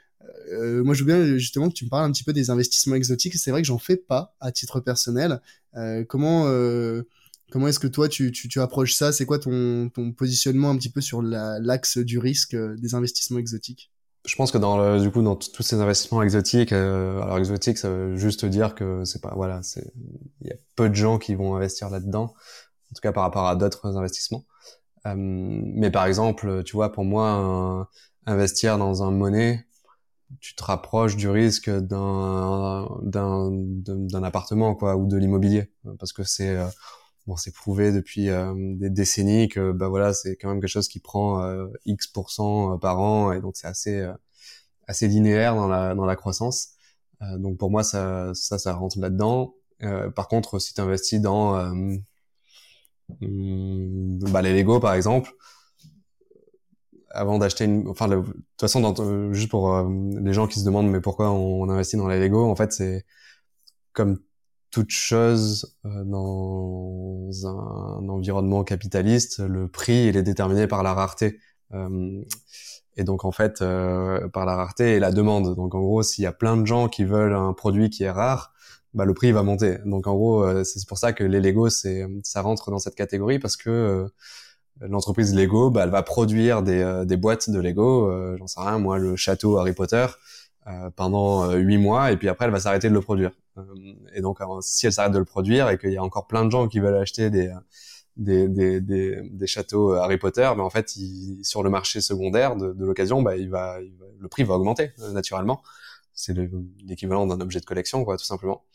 B: Euh, moi, je veux bien justement que tu me parles un petit peu des investissements exotiques. C'est vrai que j'en fais pas à titre personnel. Euh, comment euh, comment est-ce que toi tu, tu, tu approches ça? C'est quoi ton, ton positionnement un petit peu sur l'axe du risque euh, des investissements exotiques?
A: Je pense que dans le, du coup dans tous ces investissements exotiques, euh, alors exotique, ça veut juste dire que c'est pas voilà, il y a peu de gens qui vont investir là-dedans, en tout cas par rapport à d'autres investissements. Euh, mais par exemple, tu vois, pour moi, investir dans un monnaie, tu te rapproches du risque d'un d'un d'un appartement quoi ou de l'immobilier. Parce que c'est euh, bon c'est prouvé depuis euh, des décennies que bah voilà c'est quand même quelque chose qui prend euh, x par an. Et donc c'est assez assez linéaire dans la dans la croissance. Donc pour moi ça ça ça rentre là dedans par contre si tu investis dans hmm, bah, les Lego par exemple avant d'acheter une enfin de toute façon euh, juste pour euh, les gens qui se demandent mais pourquoi on, investit dans les Lego en fait c'est comme toute chose euh, dans un, environnement capitaliste le prix il est déterminé par la rareté. Et donc en fait par la rareté et la demande. Donc en gros s'il y a plein de gens qui veulent un produit qui est rare bah le prix va monter. Donc en gros c'est pour ça que les Lego c'est ça rentre dans cette catégorie parce que l'entreprise Lego, bah, elle va produire des, euh, des boîtes de Lego, euh, j'en sais rien, moi, le château Harry Potter, euh, pendant huit mois, et puis après, elle va s'arrêter de le produire. et donc, si elle s'arrête de le produire et qu'il y a encore plein de gens qui veulent acheter des des, des, des, châteaux Harry Potter, mais en fait, il, sur le marché secondaire de, de l'occasion, bah, il va, le prix va augmenter naturellement. C'est l'équivalent d'un objet de collection, quoi, tout simplement.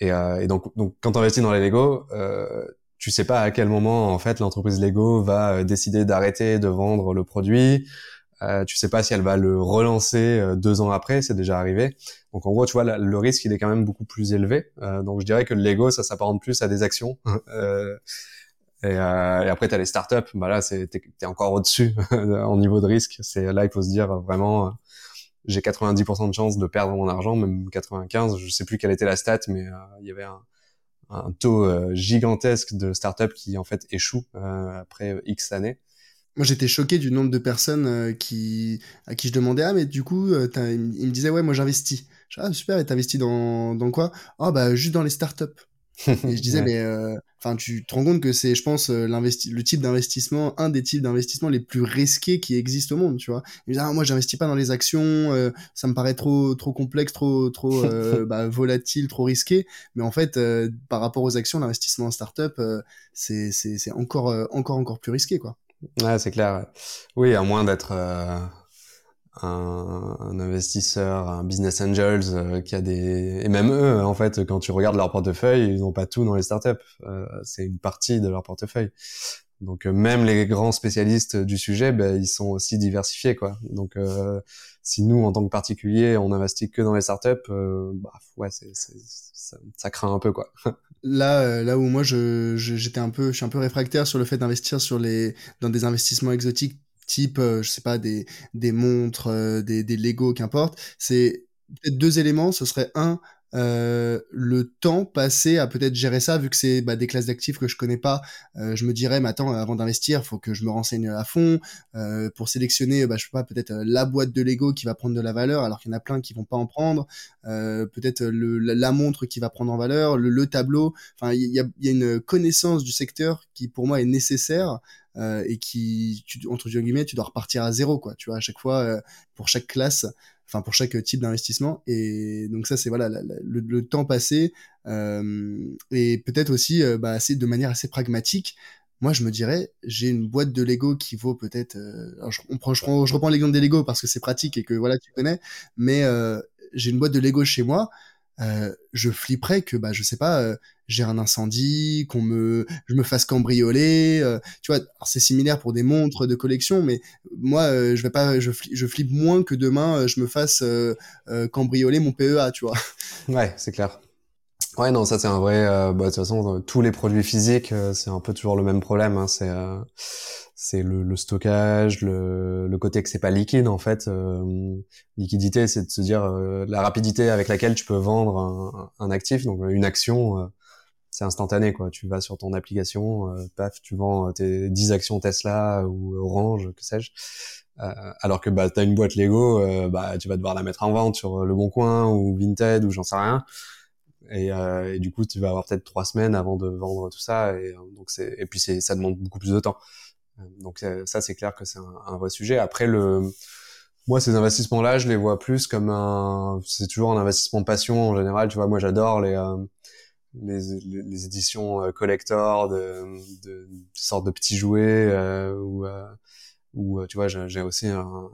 A: Et, et donc, donc, quand tu investis dans les Lego, euh, tu sais pas à quel moment en fait l'entreprise Lego va euh, décider d'arrêter de vendre le produit. Euh, tu sais pas si elle va le relancer euh, deux ans après, c'est déjà arrivé. Donc en gros, tu vois, le risque il est quand même beaucoup plus élevé. Euh, donc je dirais que le Lego, ça s'apparente plus à des actions. euh, et, et, après, tu as les startups. Bah là, c'est t'es, es encore au-dessus en niveau de risque. C'est là il faut se dire vraiment, j'ai 90% de chance de perdre mon argent, même 95. Je sais plus quelle était la stat, mais il y avait un, un taux euh, gigantesque de startups qui en fait échouent euh, après X années.
B: Moi, j'étais choqué du nombre de personnes qui, à qui je demandais Ah, mais du coup, il me disait Ouais, moi j'investis. Ah, super, et t'investis dans, dans quoi Ah, bah, juste dans les startups et je disais, mais euh, enfin, tu te rends compte que c'est, je pense, euh, le type d'investissement, un des types d'investissement les plus risqués qui existent au monde, tu vois. Il me disait, ah, moi, j'investis pas dans les actions, euh, ça me paraît trop, trop complexe, trop, trop bah, volatile, trop risqué. Mais en fait, par rapport aux actions, l'investissement en startup, c'est, c'est, c'est encore, encore, encore plus risqué, quoi.
A: Ouais, c'est clair. Oui, à moins d'être un, un, investisseur, un business angels euh, qui a des et même eux en fait quand tu regardes leur portefeuille ils n'ont pas tout dans les startups. Euh, c'est une partie de leur portefeuille. Donc euh, même les grands spécialistes du sujet ben, ils sont aussi diversifiés quoi. Donc euh, si nous en tant que particulier on investit que dans les startups bah ouais c'est, ça, ça, craint un peu quoi.
B: Là là où moi je, j'étais un peu je suis un peu réfractaire sur le fait d'investir sur les dans des investissements exotiques type, euh, je sais pas, des, des montres, euh, des, des Lego, qu'importe. C'est peut-être deux éléments. Ce serait un, euh, le temps passé à peut-être gérer ça, vu que c'est bah, des classes d'actifs que je connais pas, je me dirais, mais attends, avant d'investir, faut que je me renseigne à fond pour sélectionner, bah, je sais pas, peut-être la boîte de Lego qui va prendre de la valeur, alors qu'il y en a plein qui vont pas en prendre, peut-être la, montre qui va prendre en valeur, le, tableau. Enfin, il y a, y a, une connaissance du secteur qui pour moi est nécessaire. Et qui, tu, entre guillemets, tu dois repartir à zéro, quoi. Tu vois, à chaque fois, pour chaque classe, enfin pour chaque type d'investissement. Et donc ça, c'est voilà le, temps passé euh, et peut-être aussi euh, bah, assez, de manière assez pragmatique. Moi, je me dirais, j'ai une boîte de Lego qui vaut peut-être. Euh, je, on prend, je, je, reprends l'exemple des Lego parce que c'est pratique et que voilà, tu connais. Mais euh, j'ai une boîte de Lego chez moi. Euh, je flipperais que bah je sais pas euh, j'ai un incendie qu'on me je me fasse cambrioler euh, tu vois c'est similaire pour des montres de collection mais moi je vais pas je, je flippe moins que demain je me fasse cambrioler mon PEA tu vois.
A: Ouais c'est clair. Ouais non ça c'est un vrai bah, de toute façon tous les produits physiques c'est un peu toujours le même problème hein, c'est c'est le, le, stockage, le, le, côté que c'est pas liquide en fait. Euh, liquidité, c'est de se dire euh, la rapidité avec laquelle tu peux vendre un, un actif, donc une action, euh, c'est instantané quoi. Tu vas sur ton application, paf, tu vends tes 10 actions Tesla ou Orange, que sais-je. alors que bah t'as une boîte Lego, bah tu vas devoir la mettre en vente sur Le Bon Coin ou Vinted ou j'en sais rien. Et, et, du coup tu vas avoir peut-être trois semaines avant de vendre tout ça et donc c'est et puis c'est ça demande beaucoup plus de temps donc euh, ça, c'est clair que c'est un, vrai sujet. Après, le, moi, ces investissements-là, je les vois plus comme un, c'est toujours un investissement passion en général. Tu vois, moi, j'adore les, euh, les, les, éditions euh, collector de, de, de, sortes de petits jouets euh, ou, ou tu vois, j'ai aussi un,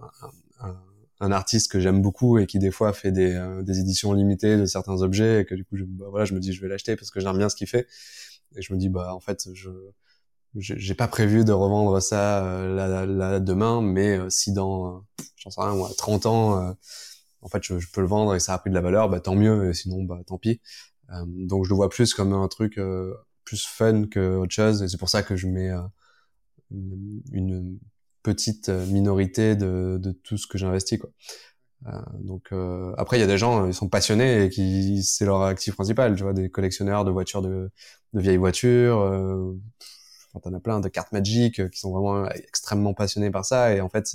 A: un, un, artiste que j'aime beaucoup et qui des fois fait des, des éditions limitées de certains objets et que du coup, je, bah, voilà, je me dis, je vais l'acheter parce que j'aime bien ce qu'il fait. Et je me dis, bah, en fait, je j'ai pas prévu de revendre ça euh, là, là, demain, mais euh, si dans, euh, j'en sais rien, moi, 30 ans, en fait, je, peux le vendre et ça a pris de la valeur, bah tant mieux, et sinon, bah tant pis. donc je le vois plus comme un truc plus fun que autre chose, et c'est pour ça que je mets une, petite minorité de, de tout ce que j'investis, quoi. donc après il y a des gens ils sont passionnés et qui c'est leur actif principal tu vois des collectionneurs de voitures de, de vieilles voitures euh, Enfin, t'en as plein de cartes magiques euh, qui sont vraiment extrêmement passionnés par ça et en fait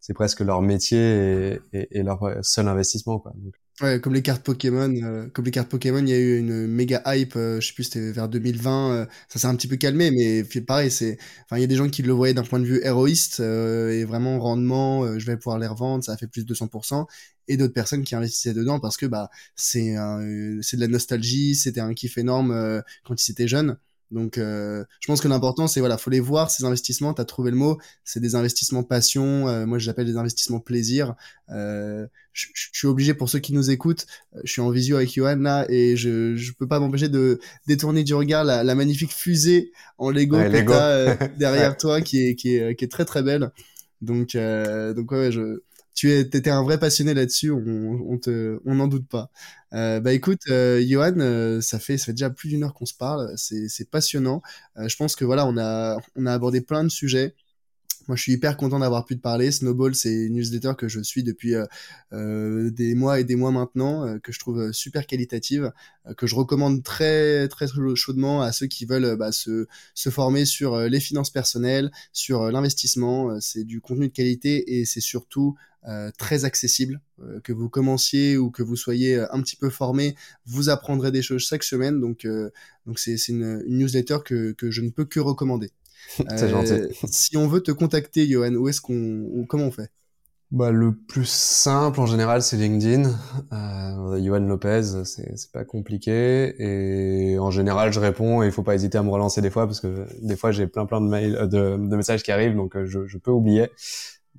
A: c'est presque leur métier et, leur seul investissement quoi.
B: Ouais, comme les cartes Pokémon, euh, comme les cartes Pokémon, il y a eu une méga hype, euh, je sais plus, c'était vers 2020, ça s'est un petit peu calmé, mais pareil, c'est, enfin, il y a des gens qui le voyaient d'un point de vue héroïste et vraiment rendement, je vais pouvoir les revendre, ça a fait plus de 200%, et d'autres personnes qui investissaient dedans parce que bah c'est c'est de la nostalgie, c'était un kiff énorme quand ils étaient jeunes. Donc, euh, je pense que l'important, c'est voilà, faut les voir ces investissements. T'as trouvé le mot. C'est des investissements passion. Euh, moi, j'appelle des investissements plaisir. Euh, je, suis obligé pour ceux qui nous écoutent. Euh, je suis en visio avec Johan là et je je peux pas m'empêcher de détourner du regard la, la magnifique fusée en Lego que t'as euh, derrière toi, qui est qui est qui est très très belle. Donc donc ouais, je tu étais un vrai passionné là-dessus, on, n'en doute pas. Euh, bah écoute, euh, Johan, euh, ça fait, ça fait déjà plus d'une heure qu'on se parle, c'est, passionnant. Euh, je pense que voilà, on a abordé plein de sujets. Moi, je suis hyper content d'avoir pu te parler. Snowball, c'est une newsletter que je suis depuis euh, euh, des mois et des mois maintenant, euh, que je trouve super qualitative, que je recommande très très chaudement à ceux qui veulent bah, se, se former sur les finances personnelles, sur l'investissement. c'est du contenu de qualité et c'est surtout très accessible. que vous commenciez ou que vous soyez un petit peu formé, vous apprendrez des choses chaque semaine. Donc donc c'est une, une newsletter que, que je ne peux que recommander.
A: C'est gentil. Euh,
B: si on veut te contacter, Johan, où est-ce qu'on, comment on fait?
A: Bah, le plus simple en général, c'est LinkedIn. Euh, Johan Lopez, c'est, pas compliqué. Et en général, je réponds et il faut pas hésiter à me relancer des fois parce que des fois, j'ai plein plein de mails, euh, de, de messages qui arrivent, donc euh, je, je peux oublier.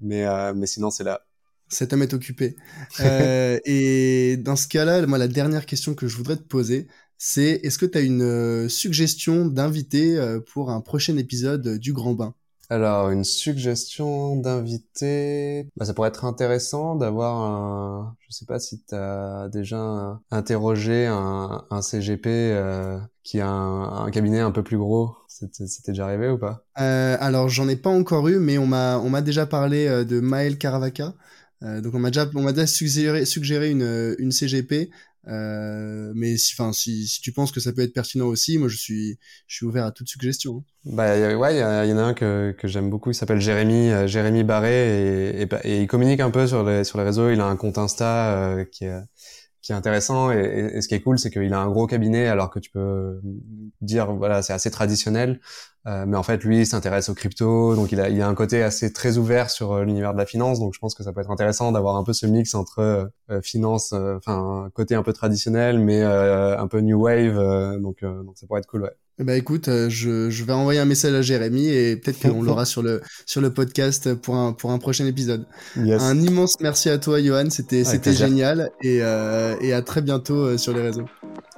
A: Mais, euh, mais sinon, c'est là.
B: Cet homme est occupé. euh, et dans ce cas-là, moi, la dernière question que je voudrais te poser, c'est est-ce que tu as une euh, suggestion d'invité euh, pour un prochain épisode du Grand Bain?
A: Alors, une suggestion d'invité, bah, ça pourrait être intéressant d'avoir un... Je sais pas si tu as déjà interrogé un, un CGP euh, qui a un, un, cabinet un peu plus gros. C'était déjà arrivé ou pas?
B: Euh, Alors, j'en ai pas encore eu, mais on m'a déjà parlé de Maël Caravaka. Euh, donc on m'a déjà on m'a déjà suggéré, suggéré une, une CGP euh, mais si, enfin, si, si tu penses que ça peut être pertinent aussi, moi je suis, je suis ouvert à toute suggestion. Hein.
A: Bah ouais, il y, en a un que, que j'aime beaucoup. Il s'appelle Jérémy, euh, Jérémy Barré et, et, et, il communique un peu sur les sur les réseaux. Il a un compte Insta euh, qui est qui est intéressant et, ce qui est cool, c'est qu'il a un gros cabinet alors que tu peux dire voilà c'est assez traditionnel, euh, mais en fait lui il s'intéresse aux crypto, donc il a il a un côté assez très ouvert sur euh, l'univers de la finance, donc je pense que ça peut être intéressant d'avoir un peu ce mix entre euh, finance, euh, enfin côté un peu traditionnel mais un peu new wave, donc donc ça pourrait être cool ouais.
B: Bah écoute, euh, je, je, vais envoyer un message à Jérémy et peut-être qu'on l'aura sur le sur le podcast pour un pour un prochain épisode. Yes. Un immense merci à toi, Johan. C'était c'était génial et euh, et à très bientôt euh, sur les réseaux.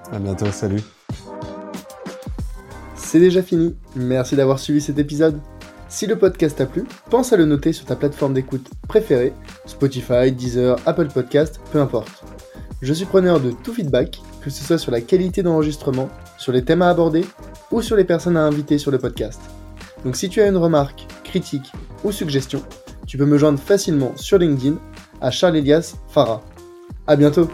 A: À bientôt, salut.
B: C'est déjà fini. Merci d'avoir suivi cet épisode. Si le podcast t'a plu, pense à le noter sur ta plateforme d'écoute préférée, Spotify, Deezer, Apple Podcast, peu importe. Je suis preneur de tout feedback, que ce soit sur la qualité d'enregistrement, sur les thèmes à aborder ou sur les personnes à inviter sur le podcast. Donc si tu as une remarque, critique ou suggestion, tu peux me joindre facilement sur LinkedIn à Charles Elias Farah. À bientôt!